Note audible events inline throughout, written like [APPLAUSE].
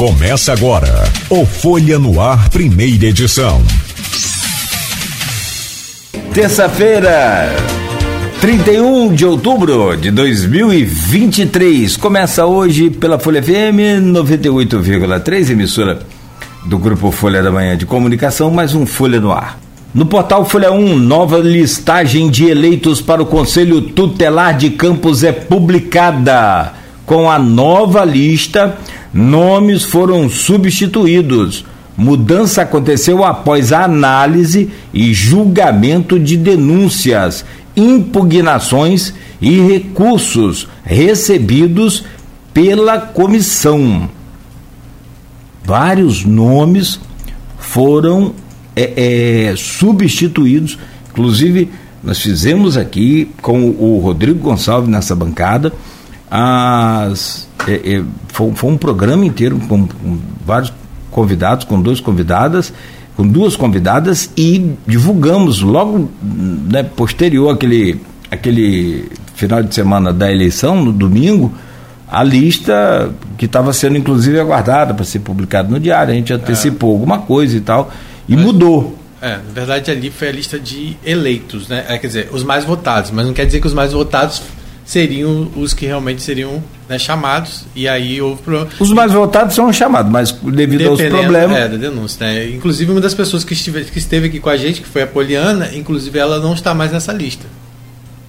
Começa agora o Folha no Ar, primeira edição. Terça-feira, 31 de outubro de 2023. Começa hoje pela Folha FM 98,3, emissora do Grupo Folha da Manhã de Comunicação, mais um Folha no Ar. No portal Folha 1, nova listagem de eleitos para o Conselho Tutelar de Campos é publicada. Com a nova lista, nomes foram substituídos. Mudança aconteceu após a análise e julgamento de denúncias, impugnações e recursos recebidos pela comissão. Vários nomes foram é, é, substituídos, inclusive nós fizemos aqui com o Rodrigo Gonçalves nessa bancada as, é, é, foi, foi, um programa inteiro com, com, vários convidados, com duas convidadas, com duas convidadas e divulgamos logo né, posterior aquele, aquele final de semana da eleição, no domingo, a lista que estava sendo inclusive aguardada para ser publicada no diário. A gente antecipou é. alguma coisa e tal e mas, mudou. É, na verdade ali foi a lista de eleitos, né? É, quer dizer, os mais votados, mas não quer dizer que os mais votados seriam os que realmente seriam né, chamados e aí houve problema. Os mais votados são chamados, mas devido aos problemas. É, da denúncia, né? Inclusive uma das pessoas que, estive, que esteve aqui com a gente, que foi a Poliana, inclusive ela não está mais nessa lista.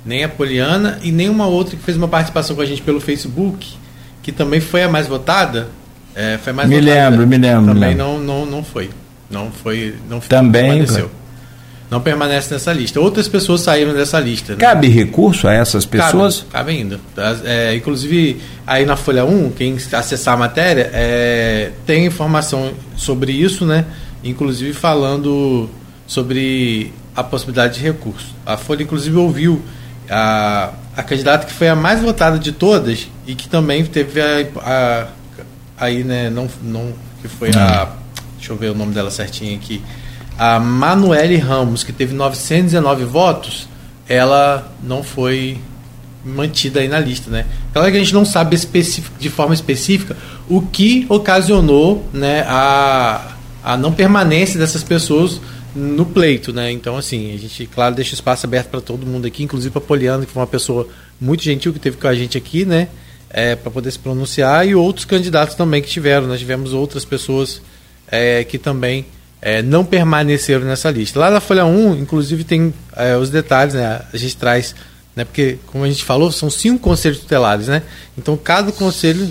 Nem a Poliana e nem uma outra que fez uma participação com a gente pelo Facebook, que também foi a mais votada. É, foi mais me votada, lembro, me lembro. Também lembro. Não, não, não foi. Não foi. Não também. Não não permanece nessa lista. Outras pessoas saíram dessa lista. Né? Cabe recurso a essas pessoas? Cabe, cabe ainda. É, inclusive, aí na Folha 1, quem acessar a matéria, é, tem informação sobre isso, né? Inclusive falando sobre a possibilidade de recurso. A Folha, inclusive, ouviu a, a candidata que foi a mais votada de todas e que também teve a, a aí, né, não, não, que foi a, deixa eu ver o nome dela certinho aqui, a Manuele Ramos, que teve 919 votos, ela não foi mantida aí na lista, né? Claro que a gente não sabe de forma específica o que ocasionou, né, a, a não permanência dessas pessoas no pleito, né? Então, assim, a gente, claro, deixa o espaço aberto para todo mundo aqui, inclusive para Poliana, que foi uma pessoa muito gentil que teve com a gente aqui, né? É, para poder se pronunciar e outros candidatos também que tiveram. Nós tivemos outras pessoas é, que também é, não permaneceram nessa lista. Lá na Folha 1, inclusive, tem é, os detalhes, né? A gente traz, né? Porque, como a gente falou, são cinco conselhos tutelares, né? Então, cada conselho.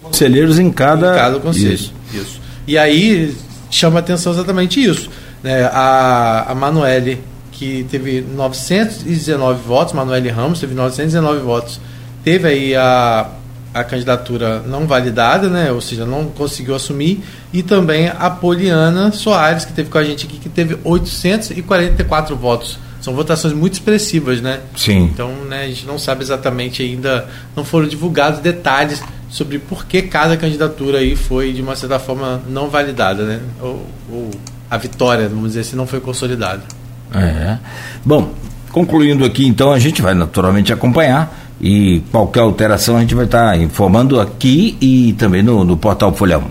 Conselheiros em cada. Em cada conselho. Isso. isso. E aí chama atenção exatamente isso. Né? A, a Manuele, que teve 919 votos, Manuele Ramos teve 919 votos, teve aí a a candidatura não validada, né? ou seja, não conseguiu assumir, e também a Poliana Soares, que teve com a gente aqui, que teve 844 votos. São votações muito expressivas, né? Sim. Então, né, a gente não sabe exatamente ainda, não foram divulgados detalhes sobre por que cada candidatura aí foi, de uma certa forma, não validada, né? Ou, ou a vitória, vamos dizer assim, não foi consolidada. É. Bom, concluindo aqui, então, a gente vai naturalmente acompanhar e qualquer alteração a gente vai estar informando aqui e também no, no portal Folha 1.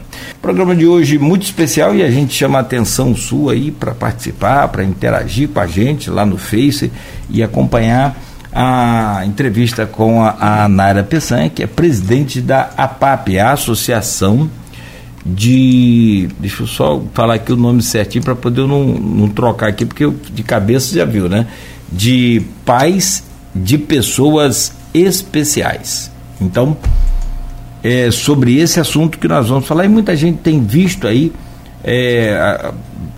Programa de hoje muito especial e a gente chama a atenção sua aí para participar, para interagir com a gente lá no Face e acompanhar a entrevista com a, a Naira Peçanha, que é presidente da APAP, a Associação de. Deixa eu só falar aqui o nome certinho para poder não, não trocar aqui, porque eu, de cabeça já viu, né? De pais de pessoas especiais. Então, é sobre esse assunto que nós vamos falar, e muita gente tem visto aí é,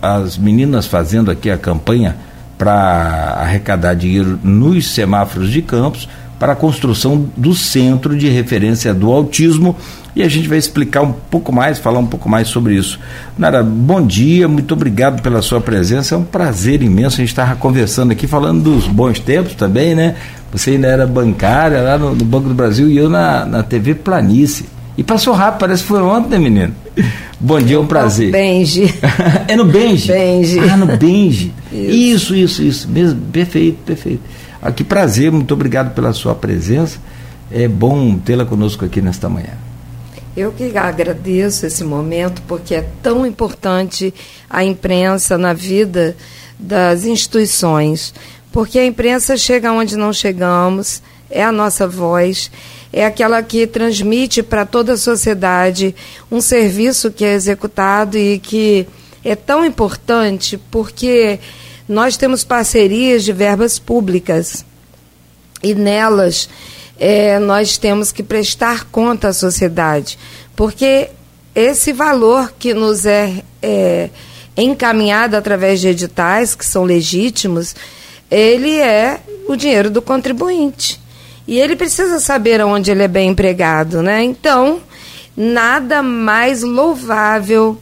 a, as meninas fazendo aqui a campanha para arrecadar dinheiro nos semáforos de campos para a construção do centro de referência do autismo e a gente vai explicar um pouco mais, falar um pouco mais sobre isso. Nara, bom dia, muito obrigado pela sua presença, é um prazer imenso, a gente estava conversando aqui, falando dos bons tempos também, né? Você ainda era bancária lá no, no Banco do Brasil e eu na, na TV Planície. E passou rápido, parece que foi ontem, né, menino? Bom dia, é um prazer. Benji. [LAUGHS] é no Benji? Benji. Ah, no Benji. [LAUGHS] isso, isso, isso. Mesmo, perfeito, perfeito. Ah, que prazer, muito obrigado pela sua presença. É bom tê-la conosco aqui nesta manhã. Eu que agradeço esse momento, porque é tão importante a imprensa na vida das instituições. Porque a imprensa chega onde não chegamos, é a nossa voz, é aquela que transmite para toda a sociedade um serviço que é executado e que é tão importante porque nós temos parcerias de verbas públicas e nelas é, nós temos que prestar conta à sociedade, porque esse valor que nos é, é encaminhado através de editais, que são legítimos, ele é o dinheiro do contribuinte. E ele precisa saber aonde ele é bem empregado, né? Então, nada mais louvável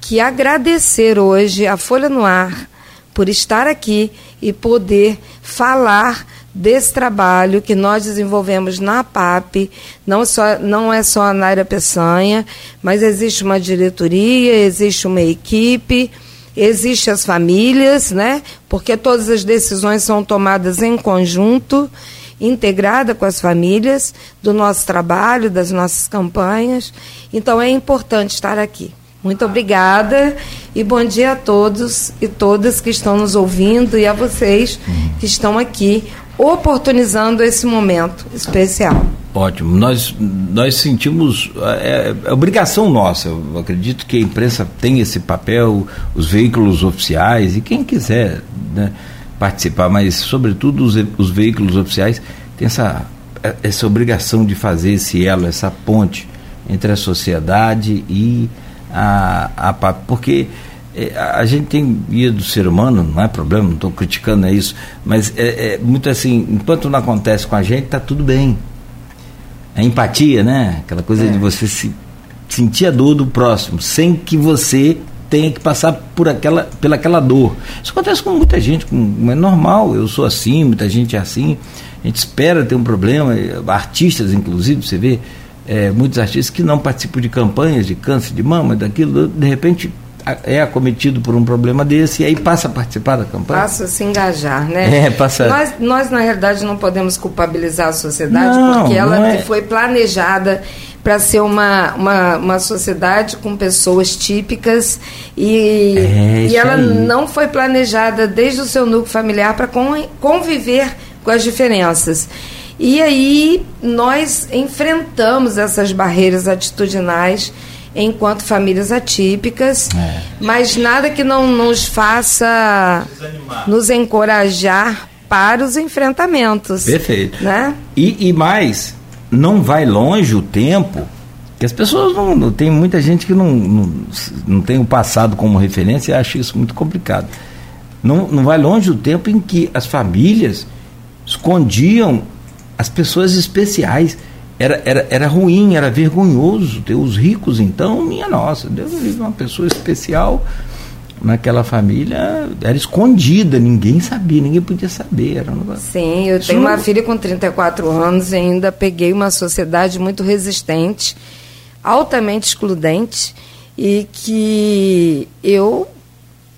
que agradecer hoje a Folha no Ar por estar aqui e poder falar desse trabalho que nós desenvolvemos na PAP, não, só, não é só a Naira Peçanha, mas existe uma diretoria, existe uma equipe, existe as famílias, né? Porque todas as decisões são tomadas em conjunto, integrada com as famílias, do nosso trabalho, das nossas campanhas. Então é importante estar aqui. Muito obrigada e bom dia a todos e todas que estão nos ouvindo e a vocês que estão aqui oportunizando esse momento especial. Ótimo. Nós, nós sentimos. É, é, obrigação nossa. Eu acredito que a imprensa tem esse papel, os veículos oficiais e quem quiser né, participar, mas, sobretudo, os, os veículos oficiais têm essa, essa obrigação de fazer esse elo, essa ponte entre a sociedade e a, a porque é, a gente tem guia do ser humano, não é problema, não estou criticando é isso, mas é, é, muito assim, enquanto não acontece com a gente, está tudo bem. A empatia, né? Aquela coisa é. de você se, sentir a dor do próximo, sem que você tenha que passar por aquela, pela aquela dor. Isso acontece com muita gente, com, é normal, eu sou assim, muita gente é assim, a gente espera ter um problema, artistas inclusive, você vê, é, muitos artistas que não participam de campanhas de câncer de mama, daquilo, de repente é acometido por um problema desse e aí passa a participar da campanha? Passa a se engajar, né? É, passa... nós, nós, na realidade, não podemos culpabilizar a sociedade não, porque ela é... foi planejada para ser uma, uma, uma sociedade com pessoas típicas e, é e ela aí. não foi planejada desde o seu núcleo familiar para conviver com as diferenças. E aí nós enfrentamos essas barreiras atitudinais enquanto famílias atípicas, é. mas nada que não nos faça Desanimar. nos encorajar para os enfrentamentos. Perfeito. Né? E, e mais, não vai longe o tempo que as pessoas não, não tem muita gente que não, não, não tem o passado como referência e acha isso muito complicado. Não, não vai longe o tempo em que as famílias escondiam as pessoas especiais era, era, era ruim, era vergonhoso ter os ricos, então, minha nossa, Deus livre uma pessoa especial naquela família era escondida, ninguém sabia, ninguém podia saber. Era um... Sim, eu tenho uma filha com 34 anos e ainda peguei uma sociedade muito resistente, altamente excludente, e que eu,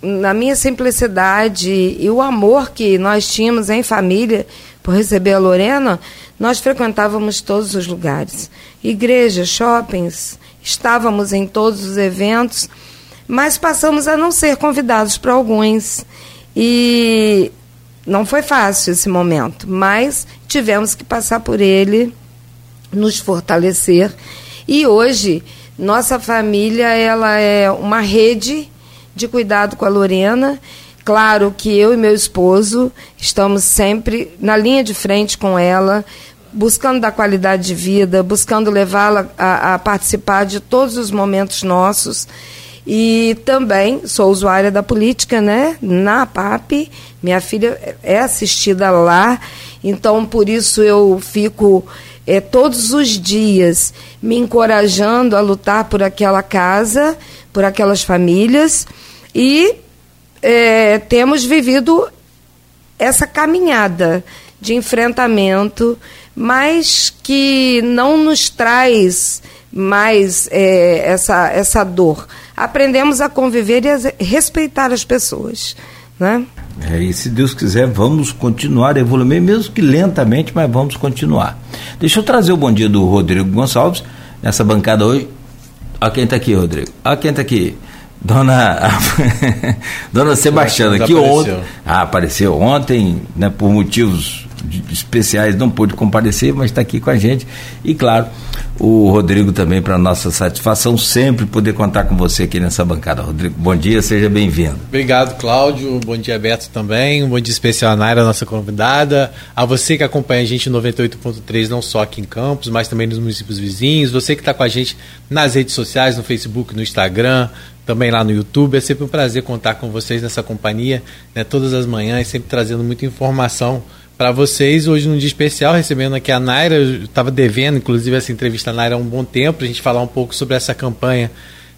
na minha simplicidade e o amor que nós tínhamos em família por receber a Lorena, nós frequentávamos todos os lugares, igrejas, shoppings, estávamos em todos os eventos, mas passamos a não ser convidados para alguns. E não foi fácil esse momento, mas tivemos que passar por ele, nos fortalecer. E hoje, nossa família ela é uma rede de cuidado com a Lorena Claro que eu e meu esposo estamos sempre na linha de frente com ela, buscando dar qualidade de vida, buscando levá-la a, a, participar de todos os momentos nossos. E também sou usuária da política, né? Na PAP, minha filha é assistida lá, então por isso eu fico é, todos os dias me encorajando a lutar por aquela casa, por aquelas famílias e é, temos vivido essa caminhada de enfrentamento, mas que não nos traz mais é, essa, essa dor. Aprendemos a conviver e a respeitar as pessoas. Né? É, e se Deus quiser, vamos continuar evoluindo, mesmo que lentamente, mas vamos continuar. Deixa eu trazer o bom dia do Rodrigo Gonçalves nessa bancada hoje. Olha quem está aqui, Rodrigo. Olha quem está aqui. Dona [LAUGHS] Dona Sebastiana, que ontem ah, apareceu ontem, né, por motivos especiais não pôde comparecer, mas está aqui com a gente. E claro, o Rodrigo também, para nossa satisfação, sempre poder contar com você aqui nessa bancada. Rodrigo, bom dia, seja bem-vindo. Obrigado, Cláudio. Bom dia, Beto, também. Um bom dia especial à Naira, nossa convidada. A você que acompanha a gente no 98.3, não só aqui em Campos, mas também nos municípios vizinhos. Você que está com a gente nas redes sociais, no Facebook, no Instagram, também lá no YouTube. É sempre um prazer contar com vocês nessa companhia, né, todas as manhãs, sempre trazendo muita informação para vocês hoje num dia especial, recebendo aqui a Naira. Eu estava devendo, inclusive, essa entrevista a Naira há um bom tempo, a gente falar um pouco sobre essa campanha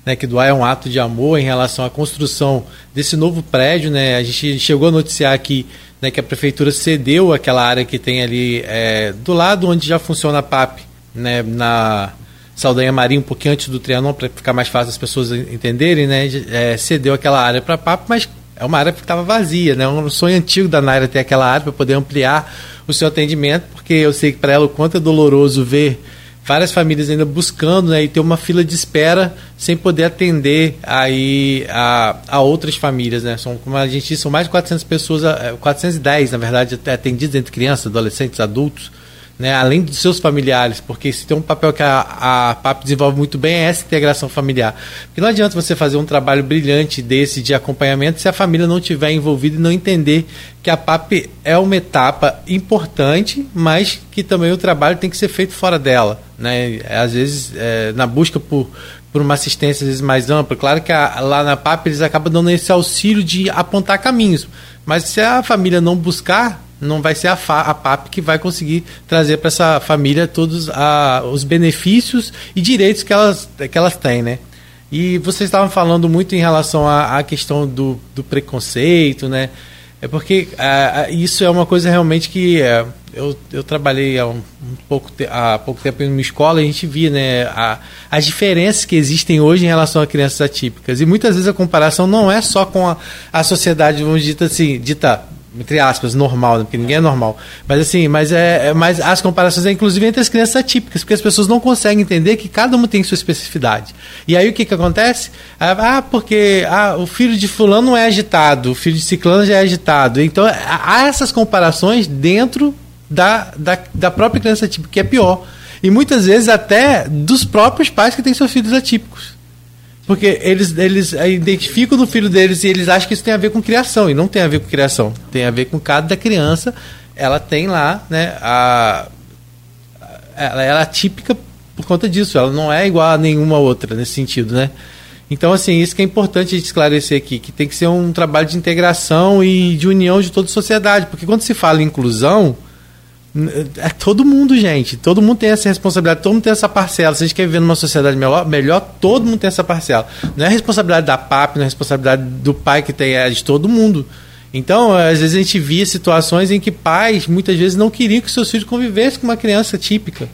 né, que doar é um ato de amor em relação à construção desse novo prédio. Né? A gente chegou a noticiar aqui né, que a prefeitura cedeu aquela área que tem ali é, do lado onde já funciona a PAP, né, na Saldanha Marinho, um pouquinho antes do Trianon, para ficar mais fácil as pessoas entenderem, né, é, cedeu aquela área para a PAP, mas é uma área que estava vazia, né? Um sonho antigo da Naira ter aquela área para poder ampliar o seu atendimento, porque eu sei que para ela o quanto é doloroso ver várias famílias ainda buscando né, e ter uma fila de espera sem poder atender aí a, a outras famílias. Né? São, como a gente disse, são mais de 400 pessoas, 410 na verdade, atendidas entre crianças, adolescentes, adultos né, além dos seus familiares, porque se tem um papel que a, a PAP desenvolve muito bem é essa integração familiar. Porque não adianta você fazer um trabalho brilhante desse de acompanhamento se a família não estiver envolvida e não entender que a PAP é uma etapa importante, mas que também o trabalho tem que ser feito fora dela. Né? Às vezes, é, na busca por, por uma assistência vezes mais ampla. Claro que a, lá na PAP eles acabam dando esse auxílio de apontar caminhos. Mas se a família não buscar, não vai ser a, a PAP que vai conseguir trazer para essa família todos a, os benefícios e direitos que elas, que elas têm, né? E vocês estavam falando muito em relação à, à questão do, do preconceito, né? É porque é, isso é uma coisa realmente que é, eu, eu trabalhei há, um, pouco te, há pouco tempo em uma escola e a gente via né, a, as diferenças que existem hoje em relação a crianças atípicas. E muitas vezes a comparação não é só com a, a sociedade, vamos dizer assim, dita entre aspas, normal, né? porque ninguém é normal. Mas assim, mas é, é mas as comparações é inclusive entre as crianças atípicas, porque as pessoas não conseguem entender que cada uma tem sua especificidade. E aí o que que acontece? Ah, porque ah, o filho de fulano é agitado, o filho de ciclano já é agitado. Então há essas comparações dentro da, da, da própria criança atípica, que é pior. E muitas vezes até dos próprios pais que têm seus filhos atípicos. Porque eles, eles identificam no filho deles e eles acham que isso tem a ver com criação. E não tem a ver com criação. Tem a ver com cada criança. Ela tem lá, né? A, ela, ela é típica por conta disso. Ela não é igual a nenhuma outra nesse sentido, né? Então, assim, isso que é importante a gente esclarecer aqui, que tem que ser um trabalho de integração e de união de toda a sociedade. Porque quando se fala em inclusão, é todo mundo, gente. Todo mundo tem essa responsabilidade, todo mundo tem essa parcela. Se a gente quer viver numa sociedade melhor, melhor todo mundo tem essa parcela. Não é responsabilidade da PAP, não é responsabilidade do pai que tem, é de todo mundo. Então, às vezes a gente via situações em que pais muitas vezes não queriam que seus filhos convivessem com uma criança típica.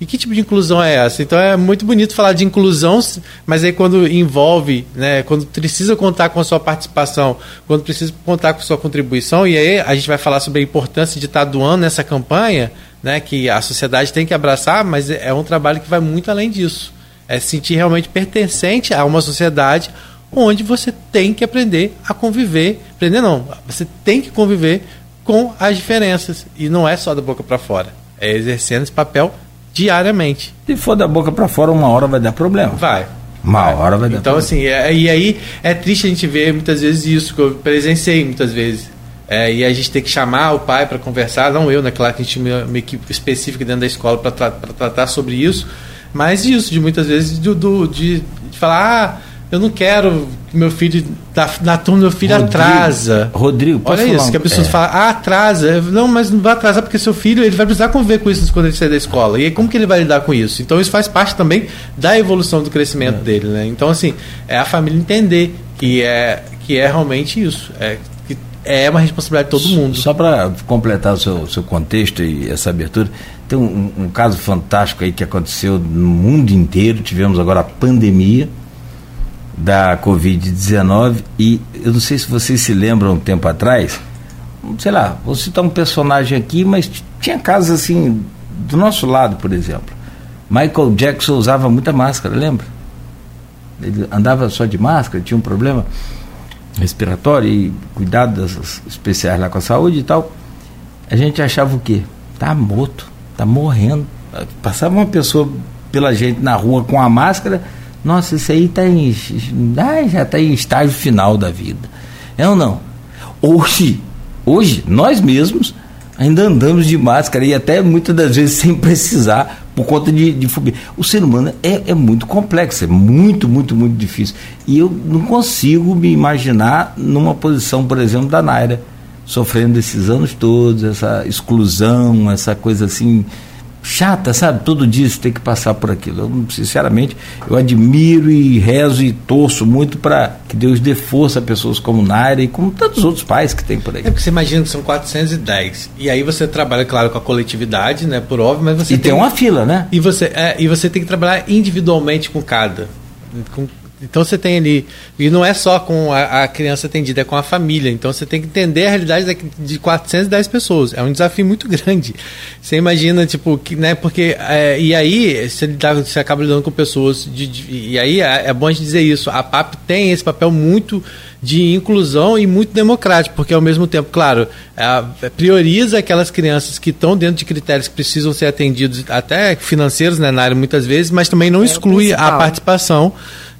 E que tipo de inclusão é essa? Então é muito bonito falar de inclusão, mas aí quando envolve, né, quando precisa contar com a sua participação, quando precisa contar com a sua contribuição, e aí a gente vai falar sobre a importância de estar doando nessa campanha, né, que a sociedade tem que abraçar, mas é um trabalho que vai muito além disso. É se sentir realmente pertencente a uma sociedade onde você tem que aprender a conviver, aprender não, você tem que conviver com as diferenças e não é só da boca para fora, é exercendo esse papel diariamente. Se for da boca para fora, uma hora vai dar problema. Vai. Uma vai. hora vai dar Então, problema. assim, é, e aí é triste a gente ver muitas vezes isso, que eu presenciei muitas vezes. É, e a gente tem que chamar o pai para conversar, não eu, né? Claro que a gente tinha uma equipe específica dentro da escola para tra tratar sobre isso, mas isso, de muitas vezes, do, do de, de falar, ah, eu não quero que meu filho, na, na turma, meu filho Rodrigo, atrasa. Rodrigo, Olha isso, que a pessoa é. fala, ah, atrasa. Não, mas não vai atrasar porque seu filho ele vai precisar conviver com isso quando ele sair da escola. E aí, como que ele vai lidar com isso? Então, isso faz parte também da evolução do crescimento é. dele, né? Então, assim, é a família entender que é, que é realmente isso. É, que é uma responsabilidade de todo mundo. Só para completar o seu, seu contexto e essa abertura, tem um, um caso fantástico aí que aconteceu no mundo inteiro. Tivemos agora a pandemia da Covid-19 e eu não sei se vocês se lembram um tempo atrás, sei lá, vou citar um personagem aqui, mas tinha casos assim, do nosso lado, por exemplo. Michael Jackson usava muita máscara, lembra? Ele andava só de máscara, tinha um problema respiratório e cuidados especiais lá com a saúde e tal. A gente achava o quê? Tá morto, tá morrendo. Passava uma pessoa pela gente na rua com a máscara, nossa, isso aí tá em, ah, já está em estágio final da vida. É ou não? Hoje, hoje, nós mesmos ainda andamos de máscara e até muitas das vezes sem precisar por conta de, de fobia. O ser humano é, é muito complexo, é muito, muito, muito difícil. E eu não consigo me imaginar numa posição, por exemplo, da Naira, sofrendo esses anos todos, essa exclusão, essa coisa assim chata, sabe? Todo dia você tem que passar por aquilo. Eu, sinceramente, eu admiro e rezo e torço muito para que Deus dê força a pessoas como Naira e como tantos outros pais que tem por aí. É porque você imagina que são 410. E aí você trabalha, claro, com a coletividade, né? Por óbvio, mas você E tem, tem uma fila, né? E você, é, e você tem que trabalhar individualmente com cada. Com então você tem ali. E não é só com a, a, criança atendida, é com a família. Então você tem que entender a realidade de 410 pessoas. É um desafio muito [LAUGHS] grande. Você imagina, tipo, que, né? Porque. É, e aí você, você acaba lidando com pessoas. De, de, e aí é, é bom a gente dizer isso. A PAP tem esse papel muito de inclusão e muito democrático, porque ao mesmo tempo, claro, é, prioriza aquelas crianças que estão dentro de critérios que precisam ser atendidos, até financeiros, né, na área muitas vezes, mas também não é exclui a participação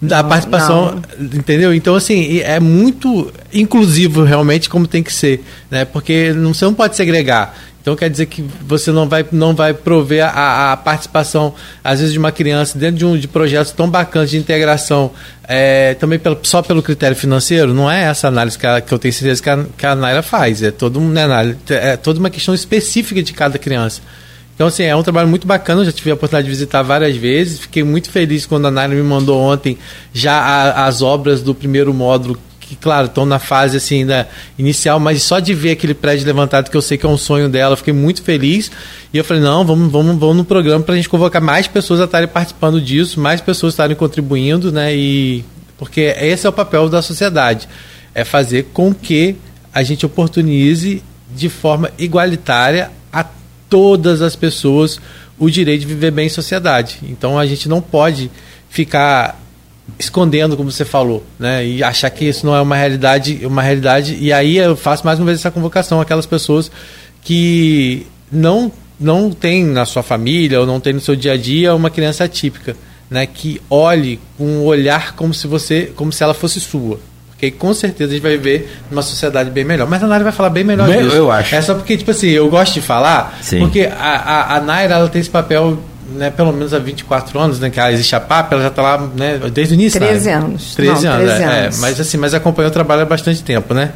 da participação, não. entendeu? Então, assim, é muito inclusivo realmente como tem que ser, né? Porque não, você não pode segregar. Então quer dizer que você não vai, não vai prover a, a participação, às vezes, de uma criança dentro de, um, de projetos tão bacanas de integração, é, também pelo, só pelo critério financeiro? Não é essa análise que, a, que eu tenho certeza que a, que a Naira faz. É, todo né, é toda uma questão específica de cada criança. Então, assim, é um trabalho muito bacana. Eu já tive a oportunidade de visitar várias vezes. Fiquei muito feliz quando a Naira me mandou ontem já a, as obras do primeiro módulo que, claro, estão na fase assim ainda inicial, mas só de ver aquele prédio levantado, que eu sei que é um sonho dela, fiquei muito feliz. E eu falei, não, vamos, vamos, vamos no programa para a gente convocar mais pessoas a estarem participando disso, mais pessoas estarem contribuindo, né? E porque esse é o papel da sociedade, é fazer com que a gente oportunize de forma igualitária a todas as pessoas o direito de viver bem em sociedade. Então a gente não pode ficar escondendo, como você falou, né? E achar que isso não é uma realidade, uma realidade. E aí eu faço mais uma vez essa convocação aquelas pessoas que não não tem na sua família ou não tem no seu dia a dia uma criança atípica, né? Que olhe com um olhar como se você, como se ela fosse sua. Porque com certeza a gente vai viver numa sociedade bem melhor. Mas a Naira vai falar bem melhor bem, disso. Eu acho. É só porque, tipo assim, eu gosto de falar, Sim. porque a, a, a Naira ela tem esse papel né, pelo menos há 24 anos, né, que ela existe a PAP, ela já está lá né, desde o início. 13 né? anos. 13 Não, anos, 13 é, anos. É, mas assim, mas acompanhou o trabalho há bastante tempo, né?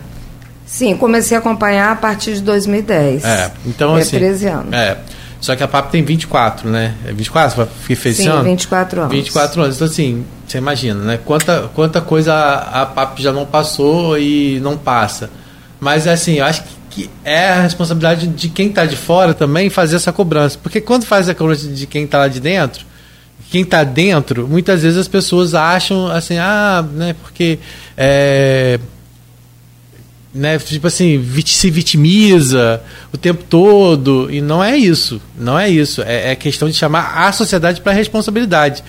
Sim, comecei a acompanhar a partir de 2010. É, então é assim. 13 anos. É. Só que a PAP tem 24, né? É 24? Que fez Sim, esse ano? 24 anos. 24 anos. Então, assim, você imagina, né? Quanta, quanta coisa a, a PAP já não passou e não passa. Mas, assim, eu acho que que é a responsabilidade de quem está de fora também fazer essa cobrança. Porque quando faz a cobrança de quem está lá de dentro, quem está dentro, muitas vezes as pessoas acham assim, ah, né, porque é, né, tipo assim, se vitimiza o tempo todo e não é isso, não é isso, é, é questão de chamar a sociedade para responsabilidade.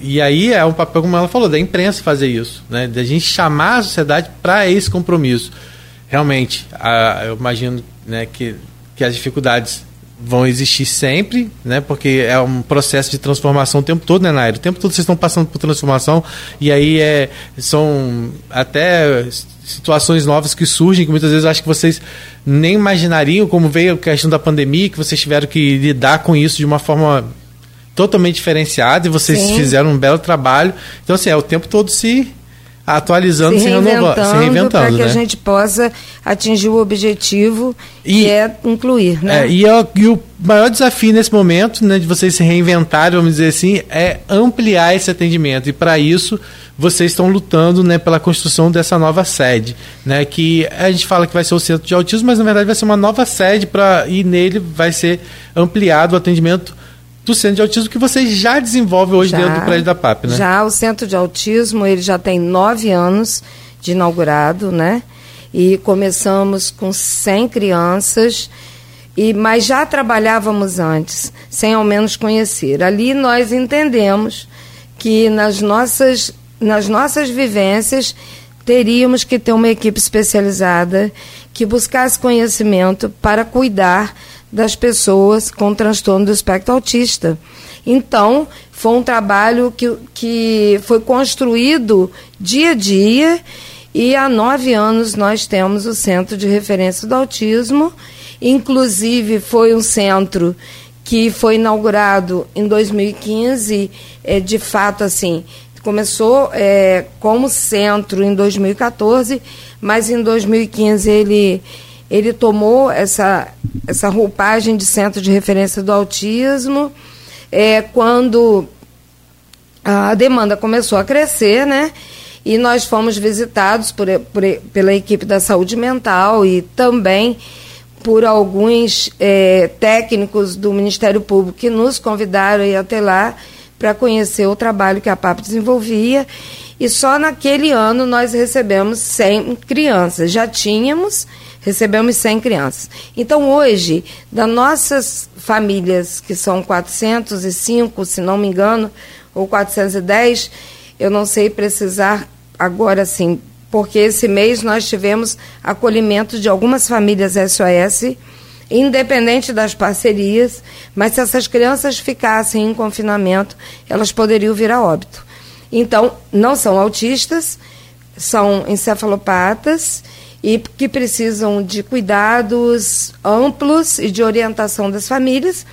E aí é um papel, como ela falou, da imprensa fazer isso, né, da gente chamar a sociedade para esse compromisso realmente, a, eu imagino né, que, que as dificuldades vão existir sempre, né? Porque é um processo de transformação o tempo todo, né, Nairo? O tempo todo vocês estão passando por transformação e aí é, são até situações novas que surgem que muitas vezes eu acho que vocês nem imaginariam como veio a questão da pandemia, que vocês tiveram que lidar com isso de uma forma totalmente diferenciada e vocês Sim. fizeram um belo trabalho. Então, assim, é o tempo todo se atualizando, se, se renovando, se reinventando. Para que né? a gente possa atingir o objetivo e, que é incluir. Né? É, e, é, e, o maior desafio nesse momento, né, de vocês se reinventarem, vamos dizer assim, é ampliar esse atendimento. E para isso, vocês estão lutando né, pela construção dessa nova sede. Né, que a gente fala que vai ser o centro de autismo, mas na verdade vai ser uma nova sede para e nele vai ser ampliado o atendimento do centro de autismo que você já desenvolve hoje já, dentro do prédio da PAP, né? Já o centro de autismo ele já tem nove anos de inaugurado, né? E começamos com 100 crianças e mas já trabalhávamos antes, sem ao menos conhecer. Ali nós entendemos que nas nossas, nas nossas vivências teríamos que ter uma equipe especializada que buscasse conhecimento para cuidar das pessoas com transtorno do espectro autista. Então, foi um trabalho que, que foi construído dia a dia e há nove anos nós temos o Centro de Referência do Autismo. Inclusive, foi um centro que foi inaugurado em 2015, é, de fato, assim, começou é, como centro em 2014, mas em 2015 ele, ele tomou essa, essa roupagem de centro de referência do autismo. É, quando a demanda começou a crescer, né? E nós fomos visitados por, por, pela equipe da saúde mental e também por alguns é, técnicos do Ministério Público que nos convidaram a ir até lá para conhecer o trabalho que a PAP desenvolvia. E só naquele ano nós recebemos 100 crianças. Já tínhamos, recebemos 100 crianças. Então, hoje, das nossas famílias, que são 405, se não me engano, ou 410, eu não sei precisar agora sim, porque esse mês nós tivemos acolhimento de algumas famílias SOS, independente das parcerias, mas se essas crianças ficassem em confinamento, elas poderiam vir a óbito. Então, não são autistas, são encefalopatas e que precisam de cuidados amplos e de orientação das famílias.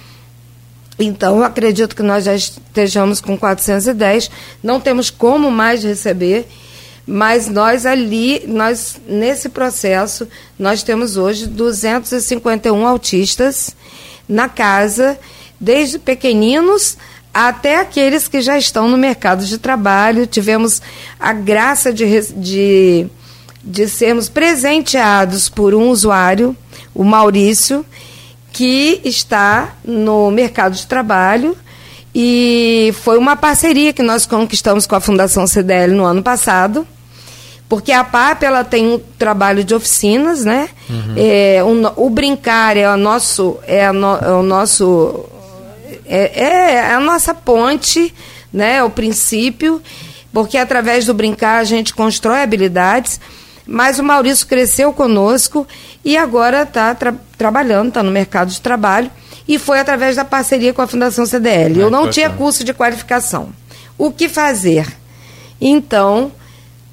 Então, acredito que nós já estejamos com 410, não temos como mais receber mas nós ali, nós nesse processo, nós temos hoje 251 autistas na casa, desde pequeninos até aqueles que já estão no mercado de trabalho. Tivemos a graça de, de, de sermos presenteados por um usuário, o Maurício, que está no mercado de trabalho e foi uma parceria que nós conquistamos com a Fundação CDL no ano passado, porque a PAP ela tem um trabalho de oficinas, né? Uhum. É, o, o, brincar é o nosso é, no, é o nosso é, é, a nossa ponte, né? O princípio, porque através do brincar a gente constrói habilidades. Mas o Maurício cresceu conosco e agora está tra trabalhando, está no mercado de trabalho e foi através da parceria com a Fundação CDL. Eu não tinha curso de qualificação. O que fazer? Então,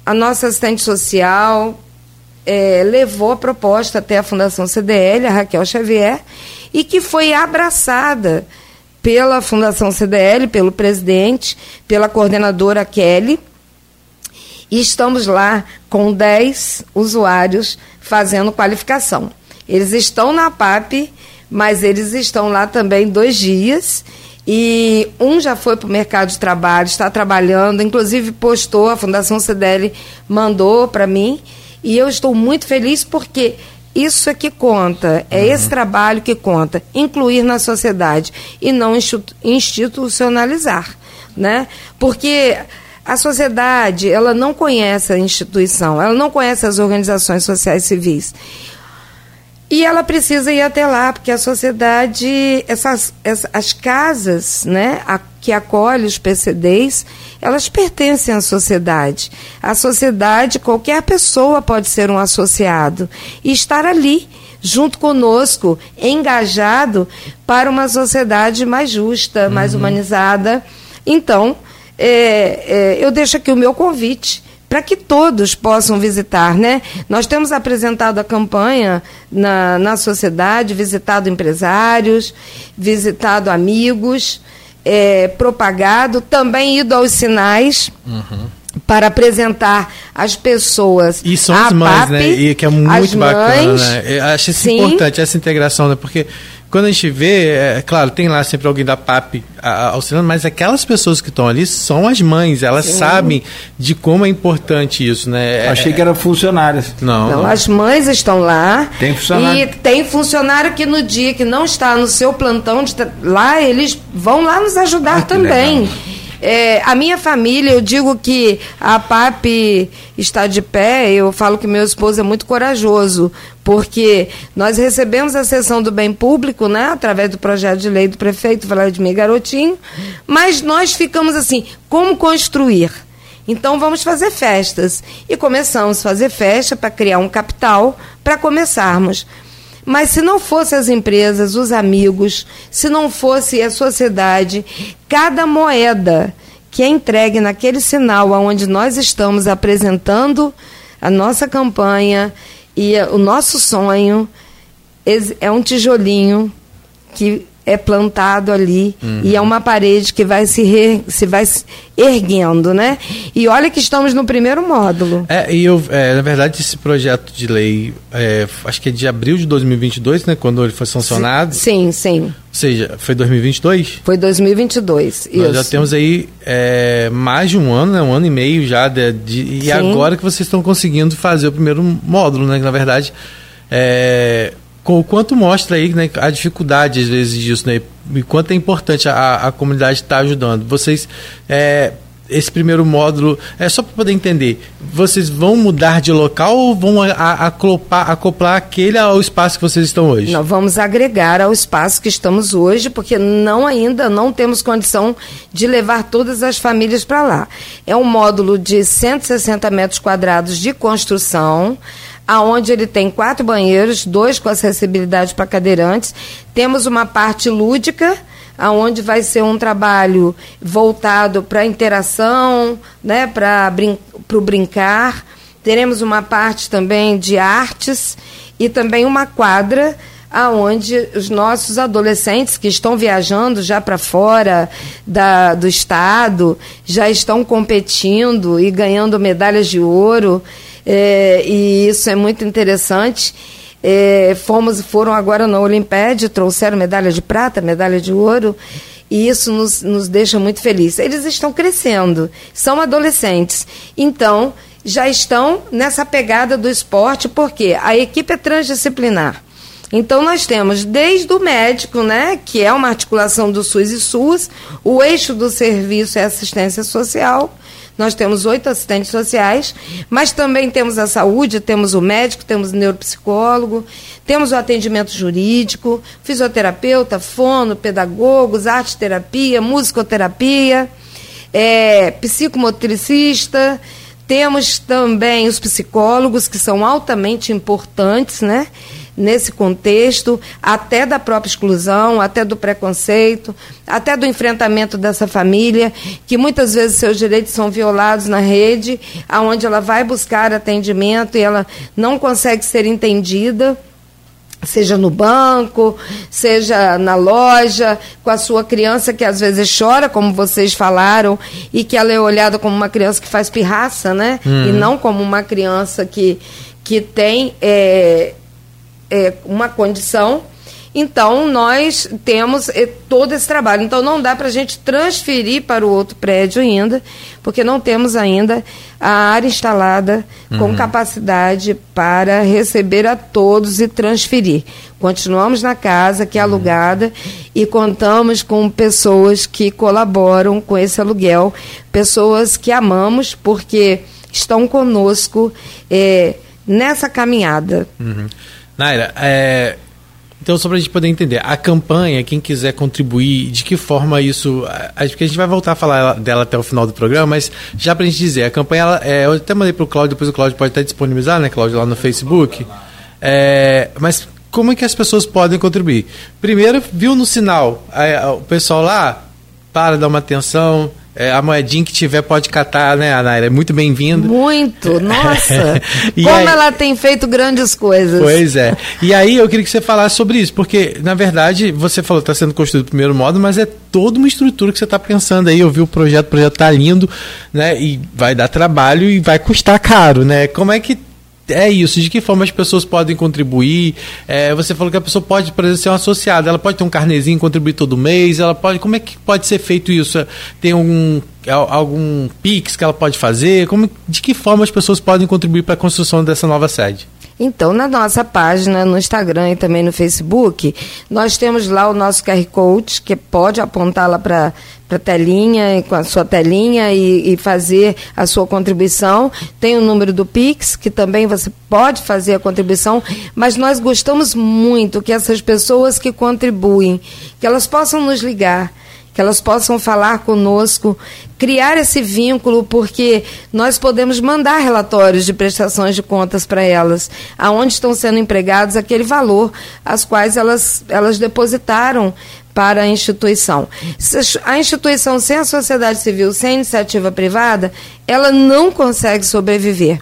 a nossa assistente social é, levou a proposta até a Fundação CDL, a Raquel Xavier, e que foi abraçada pela Fundação CDL, pelo presidente, pela coordenadora Kelly. E estamos lá com 10 usuários fazendo qualificação. Eles estão na PAP, mas eles estão lá também dois dias e um já foi para o mercado de trabalho, está trabalhando, inclusive postou, a Fundação CDL mandou para mim. E eu estou muito feliz porque isso é que conta, é uhum. esse trabalho que conta, incluir na sociedade e não institucionalizar, né? Porque a sociedade, ela não conhece a instituição, ela não conhece as organizações sociais civis. E ela precisa ir até lá, porque a sociedade, essas, essas as casas né, a, que acolhem os PCDs, elas pertencem à sociedade. A sociedade, qualquer pessoa pode ser um associado e estar ali, junto conosco, engajado para uma sociedade mais justa, mais uhum. humanizada. Então, é, é, eu deixo aqui o meu convite para que todos possam visitar, né? Nós temos apresentado a campanha na, na sociedade, visitado empresários, visitado amigos, é, propagado, também ido aos sinais. Uhum para apresentar as pessoas. E são as mães, PAP, né? E que é muito bacana, mães, né? Eu acho isso sim. importante, essa integração, né? Porque quando a gente vê, é, claro, tem lá sempre alguém da PAP auxiliando, mas aquelas pessoas que estão ali são as mães, elas Sim. sabem de como é importante isso, né? É, Achei que eram funcionárias. Não, não, as mães estão lá. Tem funcionário. E tem funcionário que no dia que não está no seu plantão de lá, eles vão lá nos ajudar ah, também. É, a minha família, eu digo que a PAP está de pé, eu falo que meu esposo é muito corajoso, porque nós recebemos a sessão do bem público, né, através do projeto de lei do prefeito Vladimir Garotinho, mas nós ficamos assim, como construir? Então vamos fazer festas. E começamos a fazer festa para criar um capital para começarmos. Mas se não fosse as empresas, os amigos, se não fosse a sociedade, cada moeda que é entregue naquele sinal aonde nós estamos apresentando a nossa campanha e o nosso sonho é um tijolinho que é plantado ali uhum. e é uma parede que vai se, re, se vai erguendo, né? E olha que estamos no primeiro módulo. É, e eu, é, na verdade, esse projeto de lei, é, acho que é de abril de 2022, né? Quando ele foi sancionado. Sim, sim. Ou seja, foi 2022? Foi 2022, Nós isso. já temos aí é, mais de um ano, né? Um ano e meio já de, de e agora que vocês estão conseguindo fazer o primeiro módulo, né? Que, na verdade, é, o quanto mostra aí né, a dificuldade às vezes disso, né? E quanto é importante a, a comunidade estar tá ajudando. Vocês é, esse primeiro módulo, é só para poder entender, vocês vão mudar de local ou vão acoplar, acoplar aquele ao espaço que vocês estão hoje? Nós vamos agregar ao espaço que estamos hoje, porque não ainda não temos condição de levar todas as famílias para lá. É um módulo de 160 metros quadrados de construção, aonde ele tem quatro banheiros, dois com acessibilidade para cadeirantes. Temos uma parte lúdica, aonde vai ser um trabalho voltado para a interação, né, para brin o brincar. Teremos uma parte também de artes e também uma quadra aonde os nossos adolescentes que estão viajando já para fora da, do estado já estão competindo e ganhando medalhas de ouro é, e isso é muito interessante. É, fomos, foram agora na Olimpíada, trouxeram medalha de prata, medalha de ouro, e isso nos, nos deixa muito felizes. Eles estão crescendo, são adolescentes, então já estão nessa pegada do esporte, porque a equipe é transdisciplinar. Então nós temos desde o médico, né, que é uma articulação do SUS e SUS, o eixo do serviço é assistência social, nós temos oito assistentes sociais, mas também temos a saúde, temos o médico, temos o neuropsicólogo, temos o atendimento jurídico, fisioterapeuta, fono, pedagogos, arte terapia, musicoterapia, é, psicomotricista. Temos também os psicólogos, que são altamente importantes, né? Nesse contexto, até da própria exclusão, até do preconceito, até do enfrentamento dessa família, que muitas vezes seus direitos são violados na rede, aonde ela vai buscar atendimento e ela não consegue ser entendida seja no banco, seja na loja, com a sua criança que às vezes chora, como vocês falaram, e que ela é olhada como uma criança que faz pirraça, né? Uhum. E não como uma criança que, que tem é, é, uma condição. Então, nós temos é, todo esse trabalho. Então, não dá para a gente transferir para o outro prédio ainda, porque não temos ainda a área instalada uhum. com capacidade para receber a todos e transferir. Continuamos na casa, que é uhum. alugada, e contamos com pessoas que colaboram com esse aluguel, pessoas que amamos, porque estão conosco é, nessa caminhada. Uhum. Naira, é, então só para a gente poder entender, a campanha, quem quiser contribuir, de que forma isso. Acho que a gente vai voltar a falar dela até o final do programa, mas já para a gente dizer, a campanha, ela, é, eu até mandei para o Cláudio, depois o Cláudio pode até disponibilizar, né, Cláudio, lá no Facebook. É, mas como é que as pessoas podem contribuir? Primeiro, viu no sinal, o pessoal lá, para, dar uma atenção, é, a moedinha que tiver pode catar, né, Anaira? É muito bem-vindo. Muito, nossa! [LAUGHS] Como aí... ela tem feito grandes coisas. Pois é. E aí eu queria que você falasse sobre isso, porque, na verdade, você falou que está sendo construído do primeiro modo, mas é toda uma estrutura que você está pensando aí. Eu vi o projeto, o projeto está lindo, né? E vai dar trabalho e vai custar caro, né? Como é que é isso, de que forma as pessoas podem contribuir? É, você falou que a pessoa pode, por exemplo, ser uma associada, ela pode ter um carnezinho, contribuir todo mês, ela pode. Como é que pode ser feito isso? Tem algum, algum PIX que ela pode fazer? Como, de que forma as pessoas podem contribuir para a construção dessa nova sede? Então, na nossa página, no Instagram e também no Facebook, nós temos lá o nosso QR Code, que pode apontar lá para a telinha, com a sua telinha e, e, fazer a sua contribuição. Tem o número do Pix, que também você pode fazer a contribuição, mas nós gostamos muito que essas pessoas que contribuem, que elas possam nos ligar que elas possam falar conosco, criar esse vínculo, porque nós podemos mandar relatórios de prestações de contas para elas, aonde estão sendo empregados aquele valor, as quais elas, elas depositaram para a instituição. A instituição sem a sociedade civil, sem a iniciativa privada, ela não consegue sobreviver.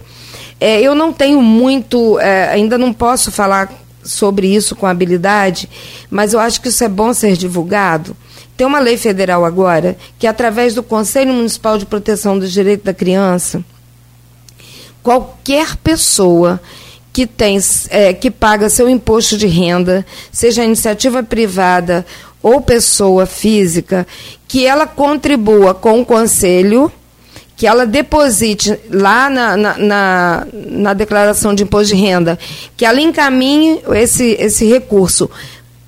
É, eu não tenho muito, é, ainda não posso falar sobre isso com habilidade, mas eu acho que isso é bom ser divulgado tem uma lei federal agora que, através do Conselho Municipal de Proteção dos Direitos da Criança, qualquer pessoa que tem é, que paga seu imposto de renda, seja iniciativa privada ou pessoa física, que ela contribua com o conselho, que ela deposite lá na, na, na, na declaração de imposto de renda, que ela encaminhe esse, esse recurso